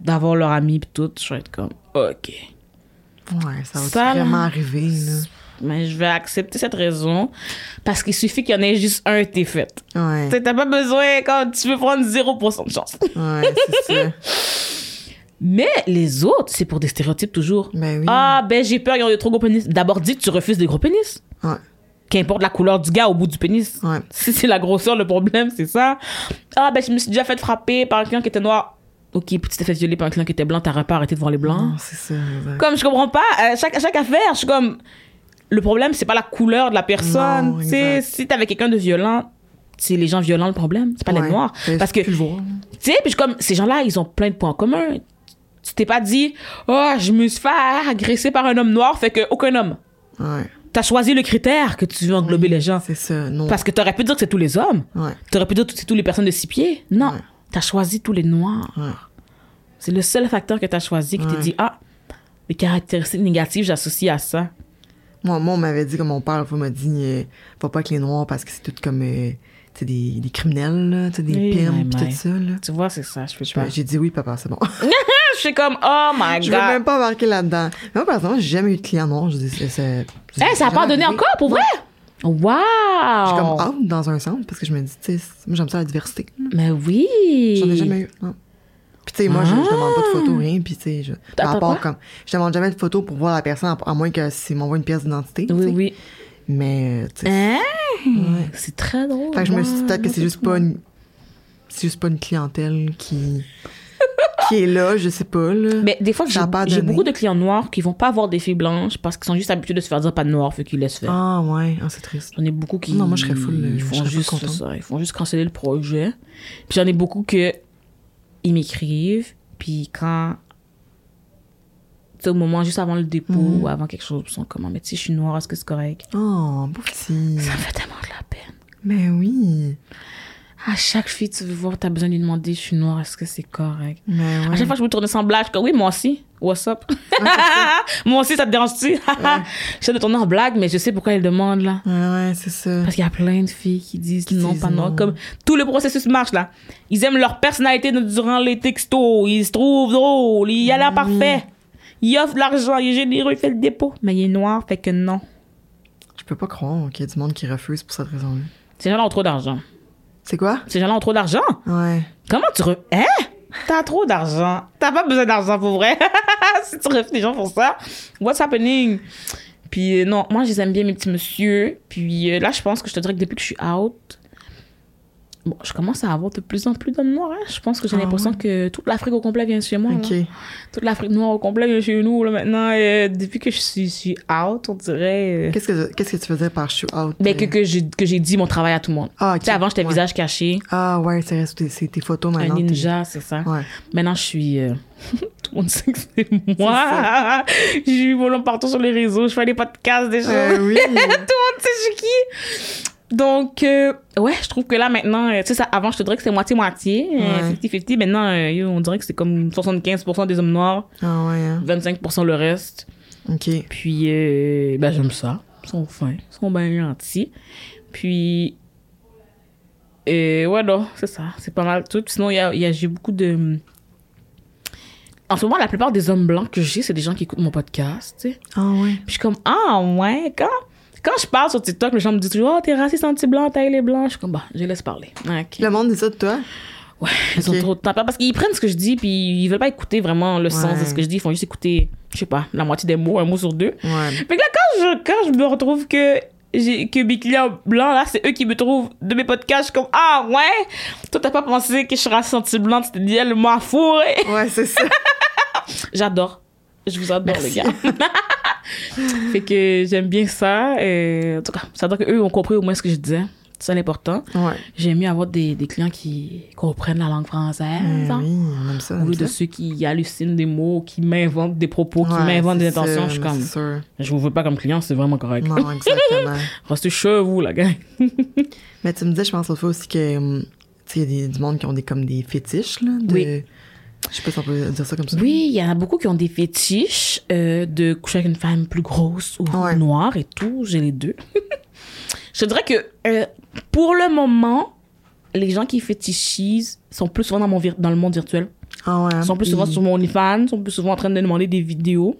d'avoir leur ami puis tout. Je vais être comme, ok. Ouais, ça va Ça, vraiment arriver, là. Mais je vais accepter cette raison parce qu'il suffit qu'il y en ait juste un t'es fait. Ouais. T'as pas besoin quand tu veux prendre 0% de chance. Ouais, c'est ça. Mais les autres, c'est pour des stéréotypes toujours. Ben oui. Ah, ben j'ai peur, ils ont des trop gros pénis. D'abord, dis que tu refuses des gros pénis. Ouais. Qu'importe la couleur du gars au bout du pénis. Ouais. Si c'est la grosseur, le problème, c'est ça. Ah, ben je me suis déjà fait frapper par un client qui était noir. Ok, puis tu t'es fait violer par un client qui était blanc, t'aurais pas arrêté de voir les blancs. Non, c'est ça. exact. Comme je comprends pas, à chaque, à chaque affaire, je suis comme. Le problème, c'est pas la couleur de la personne. Tu sais, si t'avais quelqu'un de violent, c'est les gens violents le problème, c'est pas les noirs. Ben, Parce que, tu sais, puis je suis comme, ces gens-là, ils ont plein de points en commun. Tu t'es pas dit, oh, je me suis fait agresser par un homme noir, fait que aucun homme. Ouais. T'as choisi le critère que tu veux englober les gens. C'est ça. Non. Parce que t'aurais pu dire que c'est tous les hommes. Ouais. T'aurais pu dire que c'est toutes les personnes de six pieds. Non. Ouais. T'as choisi tous les noirs. Ouais. C'est le seul facteur que t'as choisi qui te dit, ah, les caractéristiques négatives, j'associe à ça. Moi, moi, on m'avait dit, comme mon père, il m'a dit, euh, va pas avec les noirs parce que c'est tout comme, euh, des, des criminels, là, des Oui, pimps, pis tout ça, là. Tu vois, c'est ça, je peux pas. J'ai dit oui, papa, c'est bon. Je suis comme, oh my je veux god. même pas embarquer là-dedans. Mais moi, par exemple, j'ai jamais eu de client noir. Je dis, c'est. c'est- c'est Eh, ça a pas donné arrivé. encore, pour vrai? Je suis comme Wow! out dans un sens parce que je me dis, tu sais, moi, j'aime ça la diversité. Mais oui! J'en ai jamais eu. Non. Puis, tu sais, moi, je, je demande pas de photos, rien. Puis, tu sais, je. Part quoi? comme. Je demande jamais de photos pour voir la personne, à, à moins que s'il m'envoie une pièce d'identité. Oui, oui. Mais, euh. Hein? ouais. C'est très drôle. Fait que je me suis dit Wow. peut-être que c'est juste pas une. C'est juste pas une clientèle qui. qui est là, je sais pas, là. Mais des fois, j'ai beaucoup de clients noirs qui vont pas avoir des filles blanches parce qu'ils sont juste habitués de se faire dire pas de noir, fait qu'ils laissent faire. Ah, ouais. Ah, c'est triste. J'en ai beaucoup qui. Non, moi, je serais full, euh, Ils font juste ça. Ils font juste canceller le projet. Puis j'en ai beaucoup que. Ils m'écrivent. Puis quand. Au moment juste avant le dépôt Mhm. ou avant quelque chose, ils sont comme, Ah, mais tu sais, je suis noire, est-ce que c'est correct? Oh, petit. Ça me fait tellement de la peine. Mais oui. À chaque fille, tu veux voir, t'as besoin de lui demander, je suis noire, est-ce que c'est correct? Mais À ouais. chaque fois je me tourne sans blague, je comme, oui, moi aussi. What's up? moi aussi, ça te dérange-tu? J'essaie de tourner en blague, mais je sais pourquoi elle demande, là. Ouais, ouais, c'est ça. Parce qu'il y a plein de filles qui disent Qui non, disent pas non. Comme tout le processus marche là. Ils aiment leur personnalité durant les textos. Ils se trouvent drôles. Il a l'air parfait. Il offre de l'argent. Il est généreux. Il fait le dépôt. Mais il est noir. Fait que non. Je peux pas croire qu'il y a du monde qui refuse pour cette raison-là. Ces gens-là ont trop d'argent. C'est quoi? Ces gens-là ont trop d'argent. Ouais. Comment tu re... Hein? T'as trop d'argent. T'as pas besoin d'argent pour vrai. si tu refuses les gens pour ça, what's happening? Puis euh, non, moi, je les aime bien, mes petits monsieur. Puis euh, là, je pense que je te dirais que depuis que je suis out, bon, je commence à avoir de plus en plus d'hommes noirs. hein. Je pense que j'ai Ah l'impression ouais? que toute l'Afrique au complet vient chez moi. là. Toute l'Afrique noire au complet vient chez nous là, maintenant. Euh, depuis que je suis, je suis out, on dirait... euh, Qu'est-ce que, qu'est-ce que tu faisais par shoot out? ben, que, euh? que j'ai que j'ai dit mon travail à tout le monde. Ah. Tu sais, avant, j'étais Ouais. visage caché. Ah, ouais, c'est tes photos Un maintenant. t'es- ninja, c'est ça. Ouais. Maintenant, je suis. euh, Tout le monde sait que c'est moi. Je suis volant partout sur les réseaux. Je fais des podcasts déjà. Euh, oui. Tout le monde sait je suis qui. Donc, euh, ouais, je trouve que là, maintenant, euh, tu sais, avant, je te dirais que c'était moitié-moitié. euh, Ouais. 50-50. Maintenant, euh, yo, on dirait que c'est comme 75% des hommes noirs, Ah, ouais, hein. 25% le reste. Ok. Puis, ben, j'aime ça. Ils sont fins. Ils sont bien gentils. Puis, ouais, non, c'est ça. C'est pas mal tout. Sinon, y a, y a- j'ai beaucoup de. En ce moment, la plupart des hommes blancs que j'ai, c'est des gens qui écoutent mon podcast, tu sais. Ah, ouais. Puis je suis comme, ah, ouais, quand, quand je parle sur TikTok, les gens me disent toujours, oh, t'es raciste anti-blanc, taille les blancs. Je suis comme, bah, je les laisse parler. Ok. Le monde dit ça de toi? Ouais, ils ont Ok. trop de temps. Parce qu'ils prennent ce que je dis, puis ils veulent pas écouter vraiment le sens de ce que je dis. Ils font juste écouter, je sais pas, la moitié des mots, un mot sur deux. Ouais. Fait que là, quand je, quand je me retrouve que, que mes clients blancs, là, c'est eux qui me trouvent de mes podcasts, je suis comme, ah ouais, toi t'as pas pensé que je suis raciste anti-blanc, tu t'es dit, elle m'a fourré. Ouais, c'est ça. J'adore. Je vous adore, Merci. les gars. fait que j'aime bien ça. Et, en tout cas, ça veut dire qu'eux ont compris au moins ce que je disais. C'est l'important. Ouais. J'aime mieux avoir des, des clients qui comprennent la langue française. Eh hein, oui, ça. Au lieu de ça. ceux qui hallucinent des mots, qui m'inventent des propos, qui Ouais, m'inventent des intentions. sûr, je suis comme, sûr. je vous veux pas comme client, c'est vraiment correct. Non, exactement. Restez chez vous, la gang. Mais tu me disais, je pense l'autre fois aussi que, hum, tu sais, il y a des, du monde qui ont des, comme des fétiches, là. De, Oui. Je sais pas si on peut dire ça comme ça. Oui, il y en a beaucoup qui ont des fétiches euh, de coucher avec une femme plus grosse ou Ouais. noire et tout. J'ai les deux. je dirais que euh, pour le moment, les gens qui fétichisent sont plus souvent dans, mon dans le monde virtuel. Ah ouais. Ils sont plus souvent sur mon OnlyFans, sont plus souvent en train de demander des vidéos.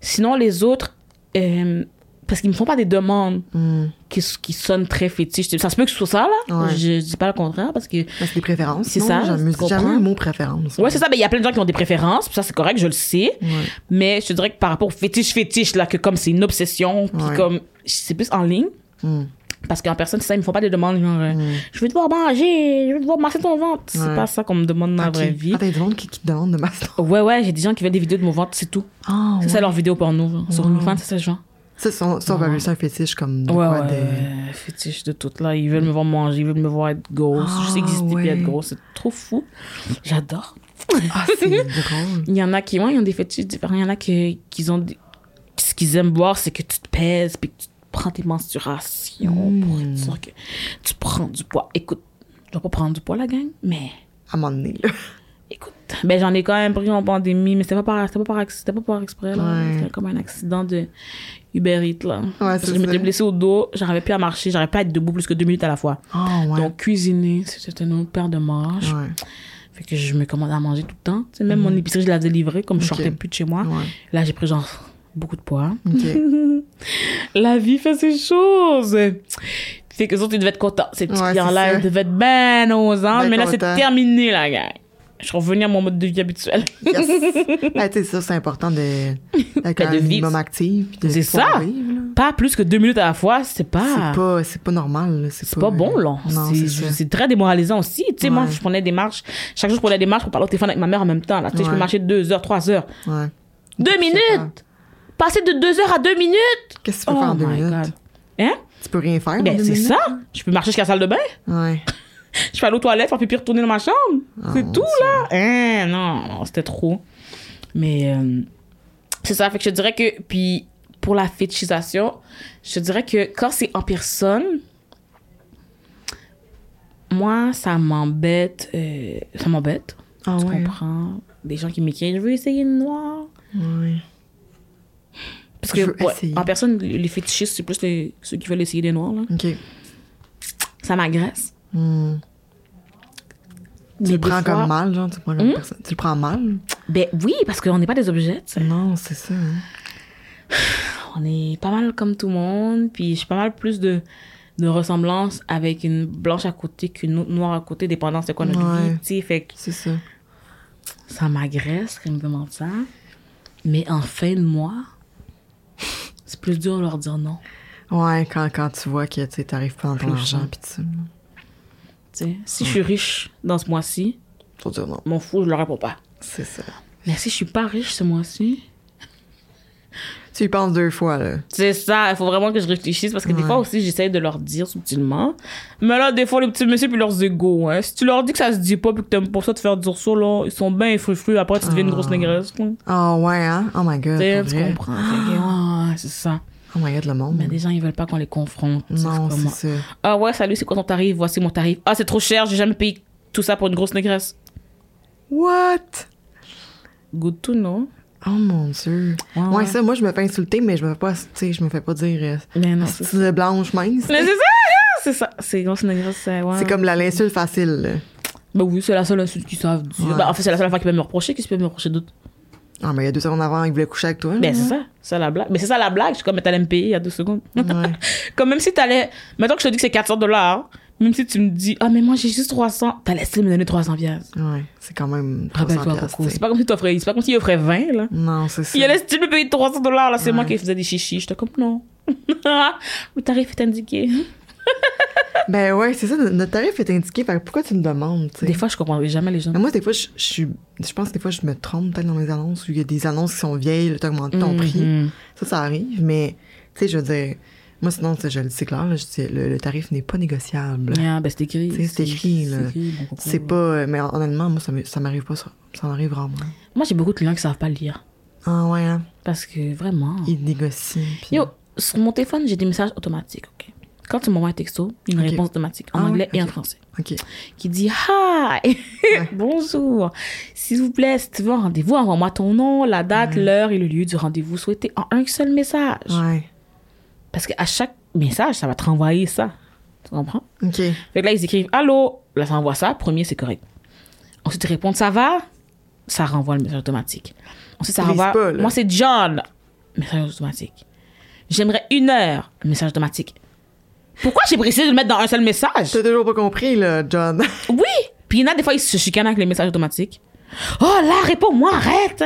Sinon, les autres, euh, parce qu'ils me font pas des demandes Hum. qui, qui sonnent très fétiches. Ça se peut que ce soit ça, là. Ouais. Je, je dis pas le contraire parce que Ben, c'est des préférences. C'est ça, tu jamais le mot préférence. Ouais, c'est ça. Ben, il y a plein de gens qui ont des préférences. puis Ça, c'est correct, je le sais. Ouais. Mais je te dirais que par rapport au fétiche, fétiche, là, que comme c'est une obsession, puis comme c'est plus en ligne. Hum. Parce qu'en personne, c'est ça, ils me font pas des demandes genre, Mm. je veux te voir manger, je veux te voir masser ton ventre. C'est pas ça qu'on me demande dans la Ok. vraie vie. Ah, t'as des gens qui, qui te demandent de masser. Ouais, ouais, j'ai des gens qui veulent des vidéos de mon ventre, c'est tout. Ah, C'est ça leur vidéo porno. genre. Sur. OnlyFans, c'est ça, genre. Ça, ça, ça, on va un fétiche comme de Ouais, quoi ouais, de... ouais, fétiche de tout, là. Ils veulent me voir manger, ils veulent me voir être grosse. Ah, Juste exister ouais. puis être grosse. C'est trop fou. J'adore. Ah, c'est drôle. Il y en a qui, ouais, ils ont des fétiches différents. Il y en a qui, qui ont des... Ce qu'ils aiment voir, c'est que tu te pèses puis que tu prends tes mensurations pour Mm. dire que tu prends du poids. Écoute, je dois pas prendre du poids, la gang, mais À un moment donné, là. écoute, ben j'en ai quand même pris en pandémie, mais c'était pas par, c'était pas par, c'était pas par exprès, là. Ouais. C'était comme un accident de Uber Eats, là. Ouais, je c'est m'étais ça. blessée au dos, j'arrivais plus à marcher, j'arrivais pas à être debout plus que deux minutes à la fois. Ah, ouais. Donc, cuisiner, c'était une autre paire de manches. ouais. Fait que je me commandais à manger tout le temps. Tu sais, même mon épicerie, je la livrer, comme je Ok. sortais plus de chez moi. Là, j'ai pris genre beaucoup de poids. La vie fait ses choses. Fait que les autres, ils devaient être contents. Ces petits clients-là, ils devaient être ben aux anges. Mais là, c'est terminé, la gang. Je suis revenue à mon mode de vie habituel. Yes. Sais, ça, c'est important de, d'être vivre. minimum de C'est ça. vivre. Pas plus que deux minutes à la fois, c'est pas... C'est pas, c'est pas normal. C'est pas bon, là. C'est- très démoralisant aussi. Tu sais, moi, je prenais des marches. Chaque jour, je prenais des marches pour parler au téléphone avec ma mère en même temps. Là. Tu sais, je peux marcher deux heures, trois heures. Ouais. Deux minutes! Passer de deux heures à deux minutes! Qu'est-ce que tu peux faire en deux my minutes? God. Hein? Tu peux rien faire en Ben, deux c'est ça. Je peux marcher jusqu'à la salle de bain. Ouais. Je peux aller aux toilettes, pipi, retourner dans ma chambre. c'est mon tout, là. Hein, non, c'était trop. Mais euh, c'est ça. Fait que je dirais que. Puis pour la fétichisation, je dirais que quand c'est en personne, moi, ça m'embête. euh, ça m'embête. Ah tu ouais. comprends? Des gens qui m'écrivent, je veux essayer une noire. Ouais. Parce que ouais, en personne, les les fétichistes, c'est plus les, ceux qui veulent essayer des noirs. Là. OK. Ça m'agresse. Mais Tu le prends fois- comme mal, genre, tu le prends comme Hmm? personne. Tu le prends mal? Ben oui, parce qu'on n'est pas des objets. tu sais. Non, c'est ça. hein. On est pas mal comme tout le monde, puis j'ai pas mal plus de, de ressemblance avec une blanche à côté qu'une autre noire à côté, dépendant c'est quoi notre Ouais. vie, tu sais. Fait que C'est ça. ça m'agresse quand ils me demandent ça. Mais en fin de mois, c'est plus dur de leur dire non. Ouais, quand, quand tu vois que tu t'arrives pas dans ton argent, pis tu Si je suis riche dans ce mois-ci, m'en fous, je leur réponds pas. C'est ça. Mais si je suis pas riche ce mois-ci, Tu y penses deux fois, là. c'est ça, il faut vraiment que je réfléchisse parce que des fois aussi, j'essaie de leur dire subtilement. Mais là, des fois, les petits messieurs puis leurs égaux, hein. Si tu leur dis que ça se dit pas puis que t'aimes pour ça te faire dire ça, là, ils sont bien frus Après, tu deviens une grosse négresse, quoi. Ah ouais, hein? Oh my god. Tu comprends. Ouais, ouais, c'est ça. Oh my god, le monde. Mais des gens, ils veulent pas qu'on les confronte. non, c'est ça. Ah ouais, salut, c'est quoi ton tarif? Voici mon tarif. Ah, c'est trop cher, j'ai jamais payé tout ça pour une grosse négresse. What? Good to know. Oh mon dieu. Ouais, Ouais, ouais. ça, moi, je me fais insulter, mais je me fais pas, tu sais, je me fais pas dire, euh, Mais non, c'est ça. c'est de blanche mince. Mais c'est ça, c'est ça. C'est grosse négresse, c'est ouais. C'est comme l'insulte facile, là. Bah oui, c'est la seule insulte qu'ils savent dire. Bah, en fait, c'est la seule affaire qu'ils peuvent me reprocher. Qu'est-ce qu'ils peuvent me reprocher d'autre? Ah, mais il y a deux secondes avant, il voulait coucher avec toi. Ben, c'est ça. C'est la blague. Mais c'est ça la blague. Je suis comme, mais t'allais me payer il y a deux secondes. Ouais. comme même si t'allais. Mettons que je te dis que c'est 400 dollars. Même si tu me dis, ah, mais moi, j'ai juste 300. T'allais essayer de me donner 300 piastres. Ouais, c'est quand même 300 Rappelle-toi, tu C'est pas comme si t'offrais. C'est pas comme s'il offrait 20, là. Non, c'est ça. Il allait style me payer 300 dollars, là. C'est moi qui faisais des chichis. J'étais comme, non. Le tarif est indiqué. Ben ouais, c'est ça, notre tarif est indiqué. Fait pourquoi tu me demandes, tu? Des fois, je comprendrai jamais les gens. Mais moi, des fois, je, je. Je pense que des fois, je me trompe peut-être dans mes annonces où il y a des annonces qui sont vieilles, là, t'augmentes ton prix. Mhm. Ça, ça arrive, mais, tu sais, je veux dire, moi, sinon, tu sais clair, là, je dis, le, le tarif n'est pas négociable. Yeah, ben, c'est écrit. Tu c'est écrit, là. C'est pas. euh, Mais honnêtement, moi, ça m'arrive pas, ça. Ça m'arrive rarement. Moi, j'ai beaucoup de clients qui savent pas lire. Ah ouais, hein? Parce que vraiment. Ils négocient. puis- Yo, sur mon téléphone, j'ai des messages automatiques, OK? Quand tu m'envoies un texto, une réponse automatique en Ah anglais et en français qui dit Hi! Bonjour! S'il vous plaît, si tu veux un rendez-vous, envoie-moi ton nom, la date, l'heure et le lieu du rendez-vous souhaité en un seul message. Ouais. Parce qu'à chaque message, ça va te renvoyer ça. Tu comprends? OK. Fait que là, ils écrivent Allô? Là, ça envoie ça. Premier, c'est correct. Ensuite, ils répondent Ça va? Ça renvoie le message automatique. Ensuite, ça renvoie pas. Moi, c'est John. Message automatique. J'aimerais une heure. Message automatique. Pourquoi j'ai précisé de le mettre dans un seul message? T'as toujours pas compris, là, John. Oui! Puis il y en a des fois, ils se chicanent avec les messages automatiques. Oh là, réponds-moi, arrête!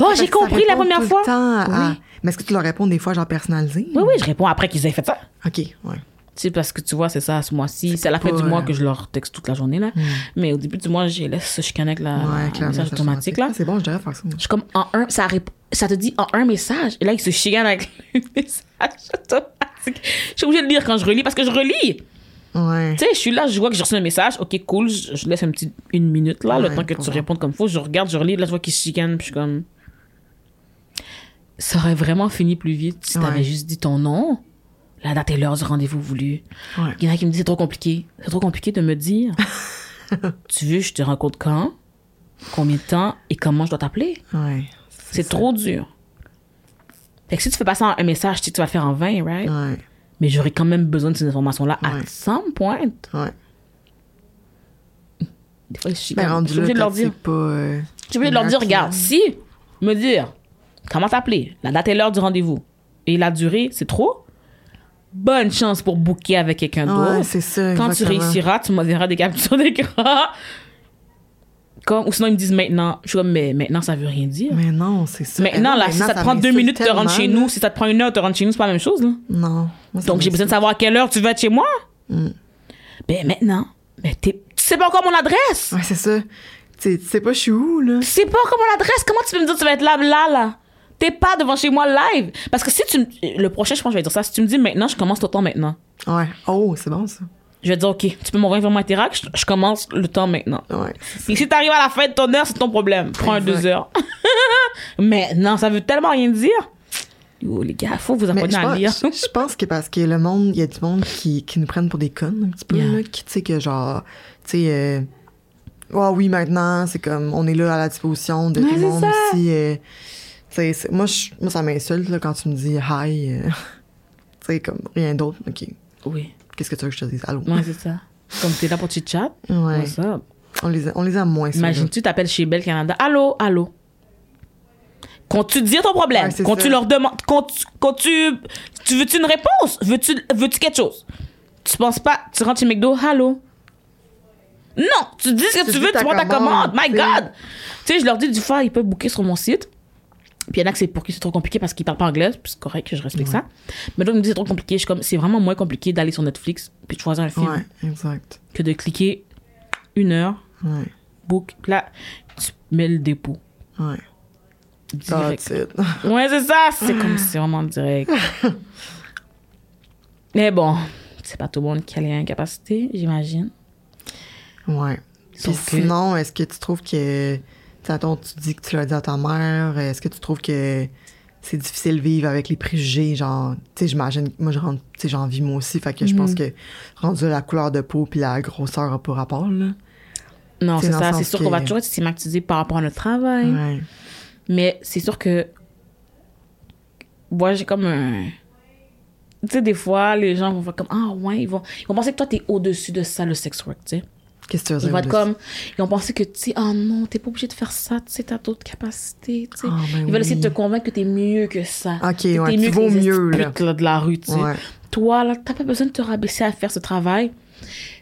Oh, j'ai compris la première tout le fois. à-. Mais est-ce que tu leur réponds des fois, genre personnalisé? Oui, oui, je réponds après qu'ils aient fait ça. OK, ouais. C'est parce que tu vois, c'est ça, ce mois-ci. C'est à la fin du mois euh, que je leur texte toute la journée, là. Mais au début du mois, je laisse se chicaner avec la, ouais, message automatique, là. C'est bon, je devrais faire ça. moi. Je suis comme en un, ça, rép- ça te dit en un message. Et là, ils se chicanent avec le message automatique. Je suis obligée de lire quand je relis parce que je relis. Ouais. Tu sais, je suis là, je vois que j'ai reçu un message. Ok, cool. Je, je laisse un petit, une minute là, le temps que tu répondes comme faut. Je regarde, je relis. Là, je vois qu'ils se chicanent. Puis je suis comme. Ça aurait vraiment fini plus vite si t'avais Ouais. juste dit ton nom, la date et l'heure du rendez-vous voulu. Il y en a qui me disent c'est trop compliqué. C'est trop compliqué de me dire. tu veux, je te rencontre quand, combien de temps? Et comment je dois t'appeler? C'est trop dur. Fait que si tu fais passer un message, tu vas le faire en 20, right? Ouais. Mais j'aurais quand même besoin de ces informations-là à Ouais. some point. Ouais. Des fois, je suis Ben, rendu obligée de leur dire. c'est pas. euh, Je suis obligée de leur dire, regarde, si me dire comment t'appeler, la date et l'heure du rendez-vous et la durée, c'est trop, bonne chance pour booker avec quelqu'un Ouais, d'autre. c'est ça. Quand tu réussiras, tu m'enverras des captures d'écran. Comme, ou sinon, ils me disent maintenant. Je suis comme, mais maintenant, ça veut rien dire. Mais non, c'est ça. Maintenant, Eh là, si ça te prend deux minutes de te rendre chez nous, si ça te prend une heure te rendre chez nous, c'est pas la même chose, là. Non. Donc, j'ai besoin de savoir à quelle heure tu veux être chez moi. Mm. Ben, maintenant, mais t'es- tu sais pas encore mon adresse. Ouais, c'est ça. Tu sais- pas, je suis où, là? Tu sais pas encore mon adresse. Comment tu peux me dire que tu vas être là, là, là? T'es pas devant chez moi live. Parce que si tu Le prochain, je pense que je vais dire ça. Si tu me dis maintenant, je commence le temps maintenant. Ouais. Oh, c'est bon, ça. Je vais dire, OK, tu peux m'envoyer vraiment Interact, je, je commence le temps maintenant. Ouais. Puis si t'arrives à la fin de ton heure, c'est ton problème. Prends un deux heures. maintenant, ça veut tellement rien dire. Yo, les gars, faut vous Mais apprendre à pense, lire. je- je pense que parce que le monde, il y a du monde qui, qui nous prennent pour des connes un petit peu, Yeah. là, qui, tu sais, que genre, tu sais, euh, Ah oui, maintenant, c'est comme, on est là à la disposition de Ouais, tout le monde ici. euh, tu sais, c'est- moi, moi, ça m'insulte, là, quand tu me dis hi. euh, tu sais, comme, rien d'autre. OK. Oui, Qu'est-ce que tu veux que je te dise? Allô? ouais, c'est ça. Comme t'es là pour tu chat. Ouais. On les, a- on les aime moins. Imagine, tu t'appelles chez Bell Canada. Allô, allô? Quand tu dis ton problème, Ouais, quand ça. tu leur demandes, quand tu, quand tu, tu veux-tu une réponse, veux-tu, veux-tu quelque chose, tu penses pas, tu rentres chez McDo, allô? Non, tu dis ce que Tu veux, tu prends ta commande. commande, My. God. Tu sais, je leur dis du fois, ils peuvent booker sur mon site. Puis il y en a que c'est pour qui c'est trop compliqué parce qu'ils parlent pas anglais, puis c'est correct je respecte ça. Mais donc, ils me disent c'est trop compliqué. Je suis comme, c'est vraiment moins compliqué d'aller sur Netflix puis de choisir un film Ouais, exact. que de cliquer une heure, Ouais. book, là, tu mets le dépôt. Ouais. Direct. That's it. Ouais, c'est ça. C'est comme, c'est vraiment direct. Mais bon, c'est pas tout le monde qui a les incapacités, j'imagine. Ouais. Puis que- sinon, est-ce que tu trouves que. Sais, attends, tu dis que tu l'as dit à ta mère. Est-ce que tu trouves que c'est difficile de vivre avec les préjugés? Genre, tu sais, j'imagine. Moi, j'en vis moi aussi. Fait que je Mhm. pense que rendu à la couleur de peau puis la grosseur a pas rapport, là. Non, C'est ça. C'est sûr qu'on va toujours être stigmatisé par rapport à notre travail. Ouais. Mais c'est sûr que. Moi, j'ai comme un. Tu sais, des fois, les gens vont faire comme Ah, ouais, ils vont, ils vont penser que toi, t'es au-dessus de ça, le sex work, tu sais. Qu'est-ce que tu veux Ils vont être comme. Ils vont penser que, tu sais, ah non, t'es pas obligé de faire ça, tu sais, t'as d'autres capacités, tu sais. Ah, ben Ils veulent essayer de te convaincre que t'es mieux que ça. Ok, Que ouais, t'es tu que vaux les mieux, là. putes, là, de la rue, tu sais. Ouais. Toi, là, t'as pas besoin de te rabaisser à faire ce travail.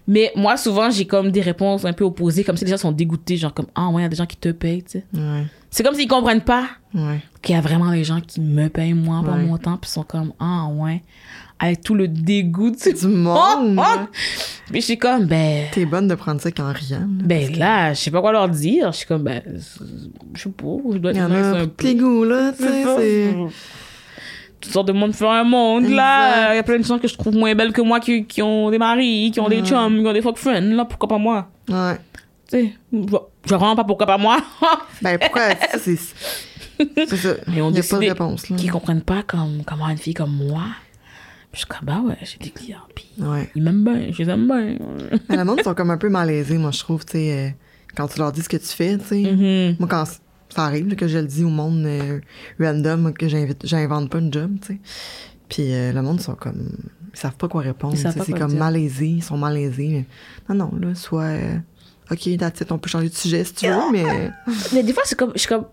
Mais moi, souvent, j'ai comme des réponses un peu opposées, comme si les gens sont dégoûtés, genre comme, ah ouais, il y a des gens qui te payent, tu sais. Ouais. C'est comme s'ils comprennent pas Ouais. qu'il y a vraiment des gens qui me payent moi pour Ouais. mon temps, puis sont comme, ah ouais, avec tout le dégoût du, Du monde. monde. Puis je suis comme, ben, T'es bonne de prendre ça qu'en riant. là, ben là, je sais pas quoi leur dire. Je suis comme, ben, je sais pas, je dois être Il y en a un tes goûts, là, tu sais. C'est Toutes sortes de monde fait un monde, là. Il y a plein de gens que je trouve moins belles que moi qui, qui ont des maris, qui ont des chums, qui ont des fuck friends, là. Pourquoi pas moi? Ouais. Tu sais, je vraiment pas pourquoi pas moi. Ben, pourquoi c'est. Ça? Ont n'y a pas de réponse, là. qui comprennent pas comme, comment une fille comme moi. Je suis comme, bah ouais, j'ai des clients. Puis Ouais. ils m'aiment bien, je les aime bien. Mais le monde sont comme un peu malaisés, moi, je trouve, tu sais, euh, quand tu leur dis ce que tu fais, tu sais. Mhm. Moi, quand ça arrive que je le dis au monde euh, random, que j'invente pas une job, tu sais. Puis euh, le monde sont comme. Ils savent pas quoi répondre. C'est comme dire. malaisés, ils sont malaisés. Non, non, là, soit. OK, that's it, on peut changer de sujet si tu veux, mais. Mais des fois, c'est comme, je suis comme.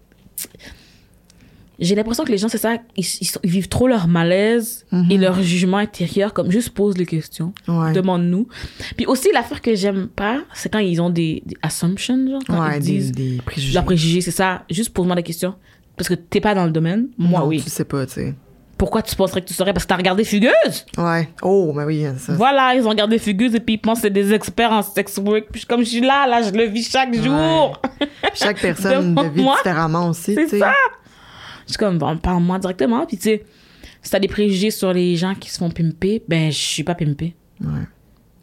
J'ai l'impression que les gens, c'est ça, ils, ils sont- ils vivent trop leur malaise Mhm. et leur jugement intérieur, comme juste pose les questions. Ouais. Demande-nous. Puis aussi, l'affaire que j'aime pas, c'est quand ils ont des, des assumptions, genre, quand Ouais, ils des, disent des préjugés. leurs préjugés, c'est ça. Juste pose-moi des questions. Parce que t'es pas dans le domaine. Moi, Non, oui. Tu sais pas, tu sais. Pourquoi tu penserais que tu saurais? Parce que t'as regardé Fugueuse. Ouais. Oh, ben oui, ça. Voilà, ils ont regardé Fugueuse et puis ils pensent que c'est des experts en sex work. Puis comme je suis là, là, je le vis chaque jour. Chaque personne le vit différemment aussi, tu C'est sais. ça. Suis comme, bon, parle-moi directement. Puis tu sais, si t'as des préjugés sur les gens qui se font pimper, ben, je suis pas pimpée. Ouais.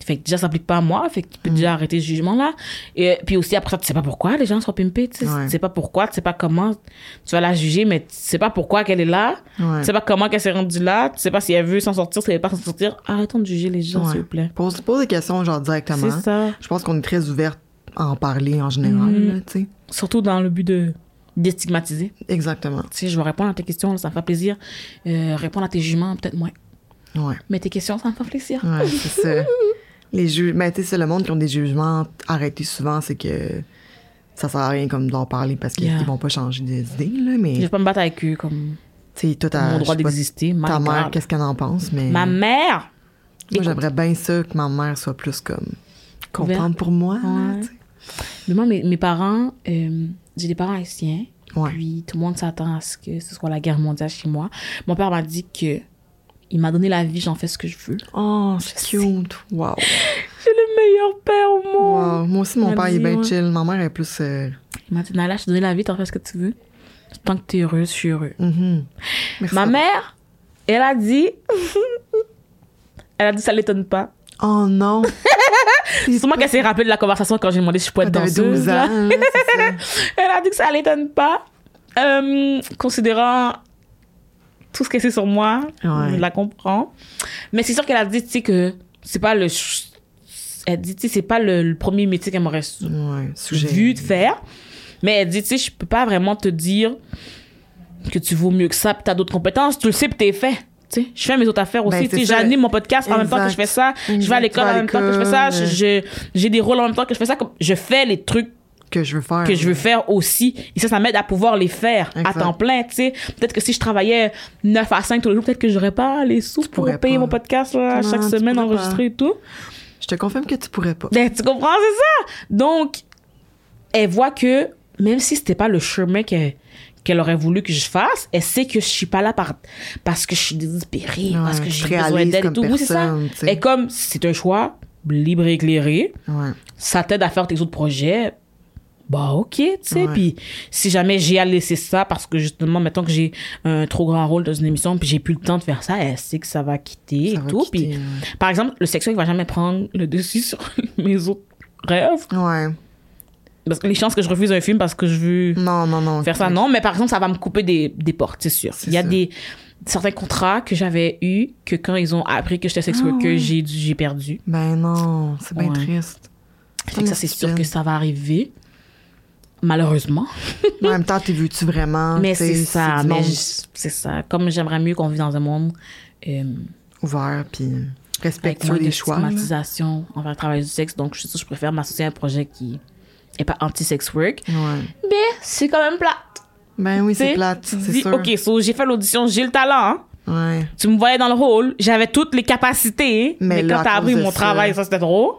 Fait que déjà, ça s'applique pas à moi. Fait que tu peux déjà arrêter ce jugement-là. Et puis aussi, après ça, tu sais pas pourquoi les gens sont pimpés. Tu sais Ouais. Tu sais pas pourquoi, tu sais pas comment tu vas la juger, mais tu sais pas pourquoi qu'elle est là. Ouais. Tu sais pas comment qu'elle s'est rendue là. Tu sais pas si elle veut s'en sortir, si elle veut pas s'en sortir. Arrêtons de juger les gens, Ouais. s'il vous plaît. Pose, pose des questions, genre, directement. C'est ça. Je pense qu'on est très ouverte à en parler en général, là, tu sais. Surtout dans le but de déstigmatiser. Exactement. Sais, je vais répondre à tes questions, là, ça me fait plaisir. Euh, répondre à tes jugements, peut-être moins. Ouais. Mais tes questions, ça me fait plaisir. Ouais, c'est ça. Les ju- Mais tu sais, c'est le monde qui ont des jugements arrêtés souvent, c'est que ça sert à rien comme de leur parler parce qu'ils Yeah. vont pas changer d'idée, là, Je mais vais pas me battre avec eux comme tu sais, mon je droit d'exister. Ta mère, qu'est-ce qu'elle en pense, mais. Ma mère! Moi, j'aimerais bien ça que ma mère soit plus comme. contente pour moi, Ouais. moi, mes, mes parents, euh, j'ai des parents haïtiens. Ouais. Puis tout le monde s'attend à ce que ce soit la guerre mondiale chez moi. Mon père m'a dit que il m'a donné la vie, j'en fais ce que je veux. Oh, c'est cute. Wow. J'ai le meilleur père au monde. wow. Moi aussi, mon père, il est bien ouais. chill. Ma mère est plus. euh, Il m'a dit, Nala, je t'ai donné la vie, t'en fais ce que tu veux. Tant que t'es heureuse, je suis heureux. mhm. Merci. Ma mère, elle a dit, elle a dit, ça l'étonne pas. Oh non. C'est sûrement qu'elle s'est rappelée de la conversation quand j'ai demandé si je pouvais être danseuse. 12 là. ans, ça. Elle a dit que ça l'étonne pas. Euh, considérant tout ce qu'elle sait sur moi, Ouais. je la comprends. Mais c'est sûr qu'elle a dit, tu sais, que c'est pas le. Elle dit, tu sais, c'est pas le, le premier métier qu'elle m'aurait Ouais, vu de faire. Mais elle dit, tu sais, je peux pas vraiment te dire que tu vaux mieux que ça, puis t'as d'autres compétences. Tu le sais, puis t'es fait. Je fais mes autres affaires aussi. Ben, j'anime mon podcast en même temps que je fais ça. Je vais à l'école en même temps que je fais ça. J'ai des rôles en même temps que je fais ça. Je fais les trucs Que je veux faire. que je veux faire aussi. Et ça, ça m'aide à pouvoir les faire à temps plein, tu sais. Peut-être que si je travaillais 9 à 5 tous les jours, peut-être que j'aurais pas les sous pour payer pas. mon podcast là, Non, chaque semaine enregistré et tout. Je te confirme que tu pourrais pas. Ben, tu comprends, c'est ça. Donc, elle voit que même si c'était pas le chemin qu'elle qu'elle aurait voulu que je fasse, elle sait que je suis pas là par, parce que je suis désespérée, Ouais, parce que j'ai besoin d'aide et tout. Oui, c'est ça. Et comme c'est un choix libre et éclairé, Ouais. ça t'aide à faire tes autres projets, bah ok, tu sais. Puis si jamais j'ai à laisser ça parce que justement, mettons que j'ai un trop grand rôle dans une émission puis j'ai plus le temps de faire ça, elle sait que ça va quitter Ça et va tout. quitter, Puis ouais. par exemple, le sexuel il va jamais prendre le dessus sur mes autres rêves. Ouais. Parce que les chances que je refuse un film parce que je veux Non, non, non. faire ça, non. Mais par exemple, ça va me couper des, des portes, c'est sûr. Il y a des certains contrats que j'avais eu que quand ils ont appris que j'étais sex Ah worker, ouais. j'ai perdu. Ben non, c'est bien Ouais. triste. Fait que ça, c'est sûr que ça va arriver. Malheureusement. en même temps, t'es vu-tu vraiment? Mais c'est ça, mais monde je- c'est ça. Comme j'aimerais mieux qu'on vive dans un monde euh, ouvert, puis respectueux moins de des choix. stigmatisation envers le travail du sexe. Donc, je, je préfère m'associer à un projet qui est pas anti-sex work. Ouais. Mais c'est quand même plate. Ben oui, c'est plate, c'est dis, sûr. OK, so, j'ai fait l'audition, j'ai le talent. Ouais. Tu me voyais dans le rôle, j'avais toutes les capacités. Mais Mais, quand t'as appris mon ça- travail, ça, c'était trop.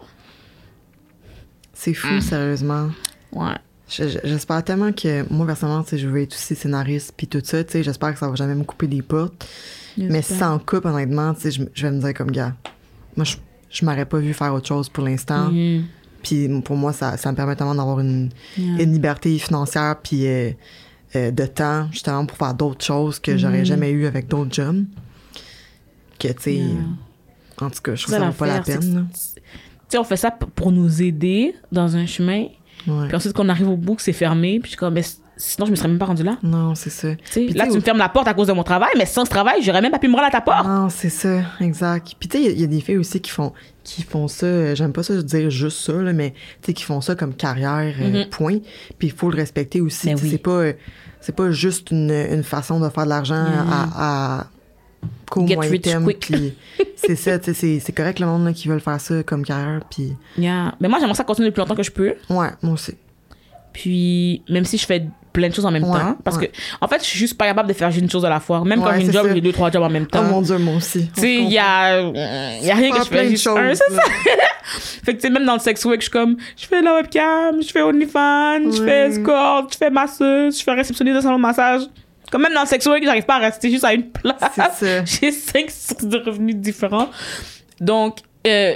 C'est Mm. fou, sérieusement. Ouais. Je- je- J'espère tellement que moi, personnellement, je veux être aussi scénariste puis tout ça. J'espère que ça va jamais me couper des portes. Mais si ça en coupe, honnêtement, je, je vais me dire comme gars. Moi, je, je m'aurais pas vu faire autre chose pour l'instant. Mhm. Puis pour moi, ça, ça me permet tellement d'avoir une, Yeah. une liberté financière puis euh, euh, de temps, justement, pour faire d'autres choses que j'aurais Mhm. jamais eu avec d'autres jobs. Que, tu sais, Yeah. en tout cas, je trouve Ça, ça, vaut pas la peine. Tu sais, on fait ça pour nous aider dans un chemin. Ouais. Puis ensuite, quand on arrive au bout, que c'est fermé. Puis je suis comme, mais sinon, je me serais même pas rendu là. Non, c'est ça. Puis là, tu me fermes la porte à cause de mon travail, mais sans ce travail, j'aurais même pas pu me rendre à ta porte. Non, c'est ça, exact. Puis tu sais, il y y, a des filles aussi qui font qui font ça, euh, j'aime pas ça dire juste ça, là, mais tu sais, qui font ça comme carrière, euh, Mhm. point. Puis il faut le respecter aussi. Oui. C'est pas, euh, c'est pas juste une, une façon de faire de l'argent Mhm. à, à court Get moyen terme. c'est ça, c'est, c'est correct le monde là, qui veulent faire ça comme carrière. Puis Yeah. Mais moi, j'aimerais ça continuer le plus longtemps que je peux. ouais, moi aussi. Puis, même si je fais plein de choses en même Ouais, temps. Parce ouais. que, en fait, je suis juste pas capable de faire une chose à la fois. Même quand Ouais, j'ai une job, j'ai deux, trois jobs en même Oh temps. mon dieu, moi aussi. tu sais, il y a, il y a rien que je fais juste un, c'est ça. Fait que, tu sais, même dans le sex work, je suis comme, je fais la webcam, je fais OnlyFans, je fais escort, je fais masseuse, je fais réceptionniste un salon de massage. Comme même dans le sex work, j'arrive pas à rester juste à une place. J'ai cinq sources de revenus différents. Donc, euh,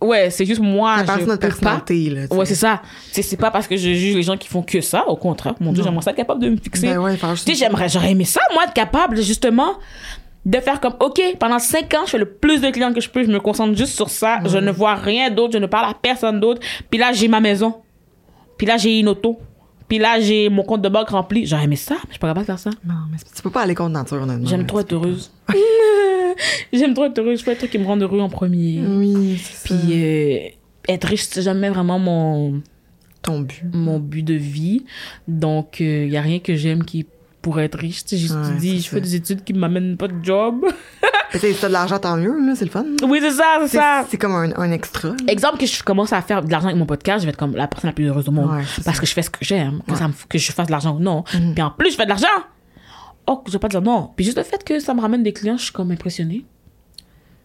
ouais, c'est juste moi. Ça je notre pas. là. Ouais, c'est ça. C'est pas parce que je juge les gens qui font que ça. Au contraire, mon Dieu, j'aimerais ça être capable de me fixer. Ben ouais, Tu sais, j'aimerais, j'aurais aimé ça, moi, être capable, justement, de faire comme, OK, pendant cinq ans, je fais le plus de clients que je peux, je me concentre juste sur ça, je ne vois rien d'autre, je ne parle à personne d'autre. Puis là, j'ai ma maison. Puis là, j'ai une auto. Puis là, j'ai mon compte de banque rempli. J'aurais aimé ça, mais je suis pas capable de faire ça. Non, mais tu peux pas aller contre nature, honnêtement. J'aime trop être heureuse. J'aime trop être heureuse. Je fais des trucs qui me rendent heureux en premier. Oui. Puis euh, être riche, c'est jamais vraiment mon, Ton but. mon but de vie. Donc, il n'y a rien que j'aime qui pourrait être riche. J'ai Ouais, je fais des études qui ne m'amènent pas de job. Si t'as de l'argent, tant mieux, là, c'est le fun. oui, c'est ça, c'est ça. c'est comme un, un extra. là. Exemple que je commence à faire de l'argent avec mon podcast, je vais être comme la personne la plus heureuse au monde. Ouais, parce ça. que je fais ce que j'aime, que, Ouais. ça me- que je fasse de l'argent ou non. Mhm. Puis en plus, je fais de l'argent. Oh, je vais pas dire non. Puis juste le fait que ça me ramène des clients, je suis comme impressionnée.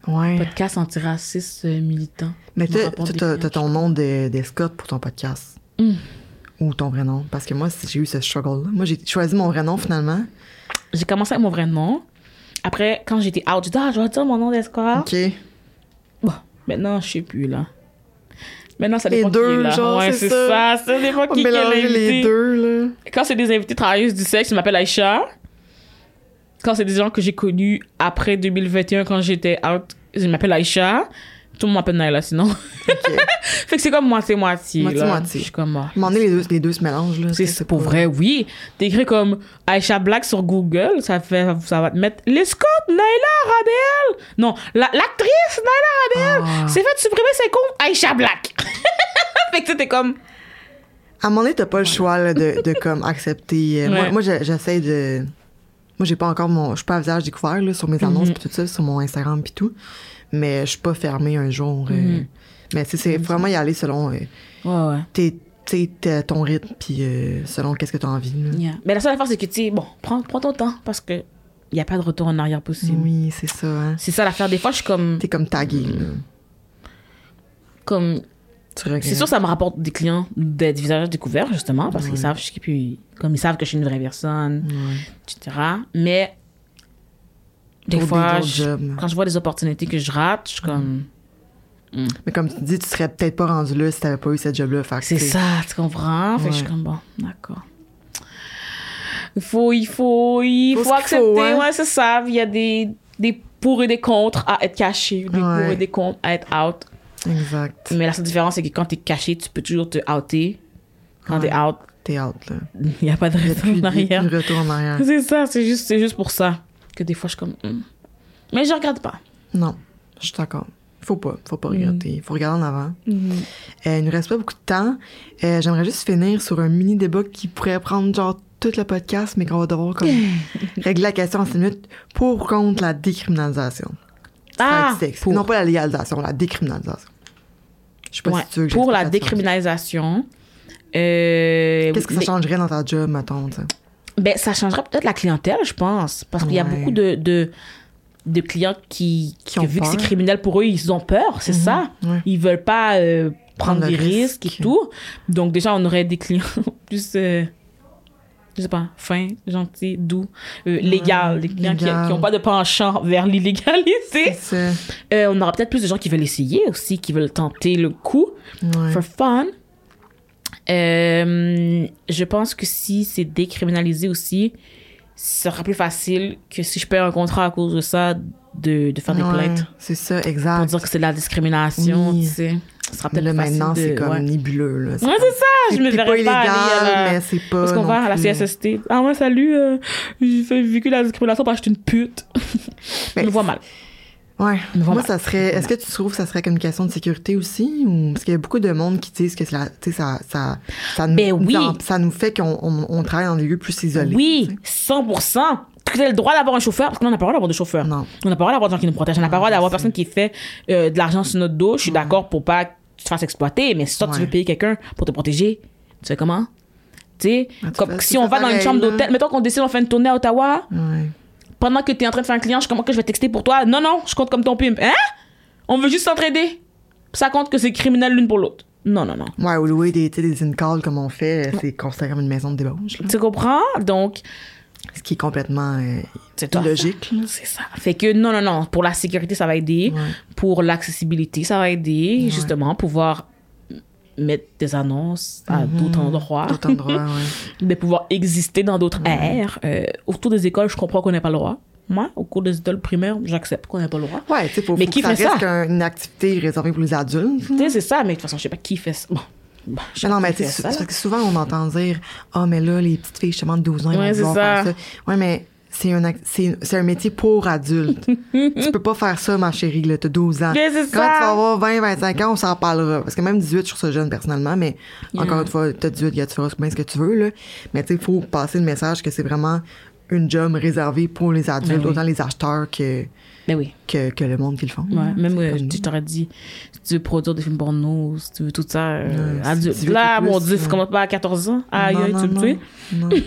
Ouais. Podcast antiraciste euh, militant. Mais clients, t'as ton nom de- d'escorte pour ton podcast. Mm. Ou ton vrai nom. Parce que moi, j'ai eu ce struggle-là. Moi, j'ai choisi mon vrai nom finalement. J'ai commencé avec mon vrai nom. Après, quand j'étais out, j'ai dit, ah, je vais dire mon nom d'escorte. OK. Bon, maintenant, je sais plus, là. Maintenant, ça Les dépend deux, qui est là. genre, ouais, c'est ça. ça. Ça dépend On qui, qui est l'invité. les deux, là. Quand c'est des invités travailleuses du sexe, ils m'appellent Aïcha. Quand c'est des gens que j'ai connus après 2021, quand j'étais out, ils m'appellent Aïcha. Tout le monde m'appelle Naila, sinon. OK. fait que c'est comme moitié-moitié. Moitié-moitié. Je suis comme, ah. À un moment donné, les deux, les deux se mélangent, là. C'est pour vrai, oui. T'écris comme Aïcha Black sur Google, ça, fait, ça va te mettre l'escorte Naila Rabel. Non, la- l'actrice Naila Rabel Ah. s'est fait supprimer ses comptes Aïcha Black. fait que c'était comme. À un moment donné, t'as pas le choix là, de, de comme accepter. euh, Moi, moi j'essaie de. Moi, j'ai pas encore mon. Je suis pas à visage découvert là, sur mes annonces Mhm. pis tout ça, sur mon Instagram pis tout. Mais je suis pas fermée un jour. euh, Mhm. Mais tu c'est vraiment y aller selon euh, Ouais, ouais. tes, ton rythme puis euh, selon qu'est-ce que t'as envie. là. Yeah. Mais la seule affaire, c'est que, tu sais, bon, prends, prends ton temps parce que il n'y a pas de retour en arrière possible. Oui, c'est ça. Hein. C'est ça l'affaire. Des fois, je suis comme. T'es comme tagué. là. comme Tu. C'est sûr, ça me rapporte des clients d'être visage découvert, justement, parce qu'ils savent, puis, comme ils savent que je suis une vraie personne, Ouais. etc. Mais des Pour fois, d'autres je- jobs. quand je vois des opportunités que je rate, je suis comme. Mais comme tu dis, tu serais peut-être pas rendu là si t'avais pas eu cette job-là. C'est ça, tu comprends? Fait que je suis comme, bon, d'accord. Il faut, il faut, il Faut accepter. faut, hein. Ouais, c'est ça. Il y a des, des pour et des contre à être caché, des pour et des contre à être out. Exact. Mais la seule différence, c'est que quand t'es caché, tu peux toujours te outer. Quand Ouais. t'es out, T'es out, là. il n'y a pas de retour plus, en arrière. plus retour en arrière. C'est ça, c'est juste, c'est juste pour ça que des fois, je suis comme. hmm. Mais je regarde pas. Non, je suis d'accord. Faut pas, faut pas regretter. Il faut regarder en avant. Euh, il nous reste pas beaucoup de temps. Euh, J'aimerais juste finir sur un mini débat qui pourrait prendre genre tout le podcast, mais qu'on va devoir comme régler la question en 6 minutes pour ou contre la décriminalisation? Ah, pour. Non pas la légalisation, la décriminalisation. Je sais pas Ouais, si tu veux que pour la décriminalisation. euh, Qu'est-ce que ça les- changerait dans ta job, mettons, tu sais? Ben, ça changerait peut-être la clientèle, je pense. Parce qu'il y a beaucoup de, de, de clients qui, ont vu que c'est criminel pour eux, ils ont peur, c'est ça? Ouais. Ils veulent pas euh, prendre Prendre des risques et tout. Donc, déjà, on aurait des clients plus, euh, je sais pas, fins, gentils, doux, euh, légal, des clients qui n'ont pas de penchant vers l'illégalité. Euh, on aura peut-être plus de gens qui veulent essayer aussi, qui veulent tenter le coup Ouais. for fun. Euh, je pense que si c'est décriminalisé aussi, ce sera plus facile que si je perds un contrat à cause de ça, de, de faire des plaintes. C'est ça, Pour exact. dire que c'est de la discrimination, Oui. tu sais. Ce sera peut-être maintenant, de- c'est comme ouais. nébuleux. Là. Ouais, c'est ça, je me c'est verrais pas aller à illégal, la- mais c'est pas. Parce qu'on va à la. CSST. Ah ouais, salut, euh, j'ai fait- vécu la discrimination parce que j'étais une pute. Je me vois mal. Ouais. Moi, voilà. ça serait. Est-ce que tu trouves que ça serait comme une question de sécurité aussi? Ou... Parce qu'il y a beaucoup de monde qui disent que la- ça, ça, ça, nous, Ben oui. ça, ça nous fait qu'on on, on travaille dans des lieux plus isolés. Oui, tu sais. 100%. Tu as le droit d'avoir un chauffeur, parce qu'on n'a pas le droit d'avoir de chauffeur. Non. On n'a pas le droit d'avoir des gens qui nous protègent. On n'a pas le droit d'avoir personne qui fait euh, de l'argent sur notre dos. Je suis d'accord pour pas que tu te fasses exploiter, mais si toi, tu veux payer quelqu'un pour te protéger, tu sais comment? Tu sais, Ah, comme si on va dans une chambre d'hôtel, mettons qu'on décide, on fait une tournée à Ottawa, pendant que tu es en train de faire un client, je comment que je vais texter pour toi? Non, non, je compte comme ton pimp. Hein? On veut juste s'entraider. Ça compte que c'est criminel l'une pour l'autre. Non, non, non. Ouais, ou louer des, tu sais, des in-calls comme on fait, c'est considéré comme une maison de débauche. là. Tu comprends? Donc, Ce qui est complètement euh, là. C'est ça. Fait que non, non, non. Pour la sécurité, ça va aider. Ouais. Pour l'accessibilité, ça va aider. Justement, pouvoir mettre des annonces à d'autres endroits. Mhm. D'autres endroits, ouais. de pouvoir exister dans d'autres aires. Euh, autour des écoles, je comprends qu'on n'ait pas le droit. Moi, au cours des écoles primaires, j'accepte qu'on n'ait pas le droit. Ouais, tu sais, faut, Mais faut qui que ça fait ça? reste qu'un- une activité réservée pour les adultes. Tu sais, c'est ça, mais de toute façon, je sais pas qui fait ça. Bon. Mais non, mais tu sais, parce que souvent on entend dire Ah, mais là, les petites filles, justement, de 12 ans, ils Ouais, vont ça. faire ça. Ouais, mais c'est un, c'est, un métier pour adultes. tu peux pas faire ça, ma chérie, là, t'as 12 ans. Quand ça. tu vas avoir 20, 25 ans, on s'en parlera. Parce que même 18, je trouve ça jeune personnellement, mais encore une fois, t'as 18, gars, tu feras bien ce que tu veux, là. Mais tu sais, il faut passer le message que c'est vraiment une job réservée pour les adultes, Ben oui. autant les acheteurs que, Ben oui. que, que le monde qui le font. Ouais, même euh, je t'aurais dit, tu veux produire des films porno, si tu veux tout ça, euh, Ouais, si adulte. tu veux Là, mon Dieu, ouais. commence pas à 14 ans. Aïe, non, tu me tues.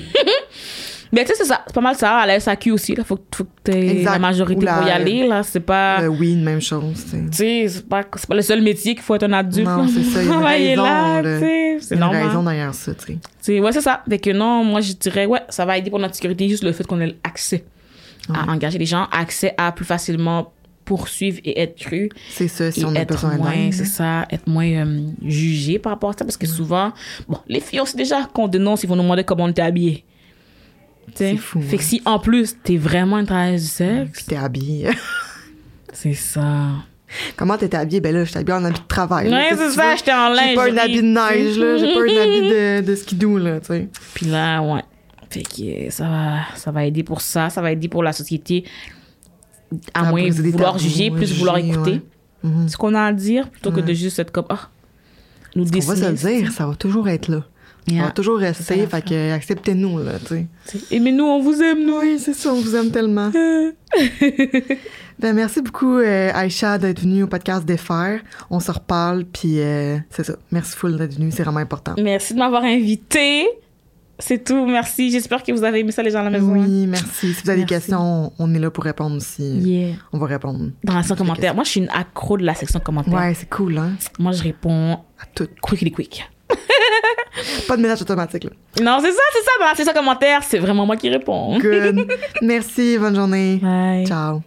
Mais tu sais, c'est ça. C'est pas mal ça. À la SAQ aussi, là. Faut, que- faut que t'aies la majorité la- pour y aller, là. C'est pas. Euh, oui, même chose, tu sais. Tu sais, c'est pas, c'est pas le seul métier qu'il faut être un adulte. Non, c'est ça, il y a une raison, là, sais. C'est une normal. raison derrière ça, tu sais. Ouais, c'est ça. Fait que non, moi, je dirais, ouais, ça va aider pour notre sécurité, juste le fait qu'on ait accès à engager les gens, accès à plus facilement poursuivre et être cru. C'est ça, si on a être besoin moins, c'est ça, être moins euh, jugé par rapport à ça, parce que souvent, bon, les filles, on sait déjà qu'on dénonce, ils vont nous demander comment on était habillé. C'est fou, Fait que hein. si, en plus, t'es vraiment une travailleuse du Puis sexe, t'es habillé. c'est ça. Comment t'étais habillé? Ben là, j'étais habillé en habit de travail. Ouais, c'est ça, j'étais en J'ai pas un habit de neige, là. J'ai pas un habit de, de skidoo, là, tu sais. Puis là, ouais. Fait que ça va, ça va aider pour ça, ça va aider pour la société, à moins des vouloir juger, plus vouloir écouter ouais. Mhm. ce qu'on a à dire, plutôt que de juste être comme, ah, nous On va se le dire, ça va toujours être là. Yeah. va toujours rester, fait que acceptez-nous, là, tu sais. Et mais nous, on vous aime, nous. Oui, c'est ça, on vous aime tellement. ben, merci beaucoup, euh, Aïcha, d'être venue au podcast Défaire. On se reparle, puis euh, c'est ça. Merci full d'être venue, c'est vraiment important. Merci de m'avoir invité. C'est tout, merci. J'espère que vous avez aimé ça, les gens à la maison. Oui, merci. Si vous avez des questions, on est là pour répondre aussi. Yeah. On va répondre. Dans la section commentaire. Moi, je suis une accro de la section commentaire. Ouais, c'est cool, hein? Moi, je réponds À tout. quickly quick. Pas de message automatique, là. Non, c'est ça, c'est ça. Dans la section commentaire, c'est vraiment moi qui réponds. Good. Merci, bonne journée. Bye. Ciao.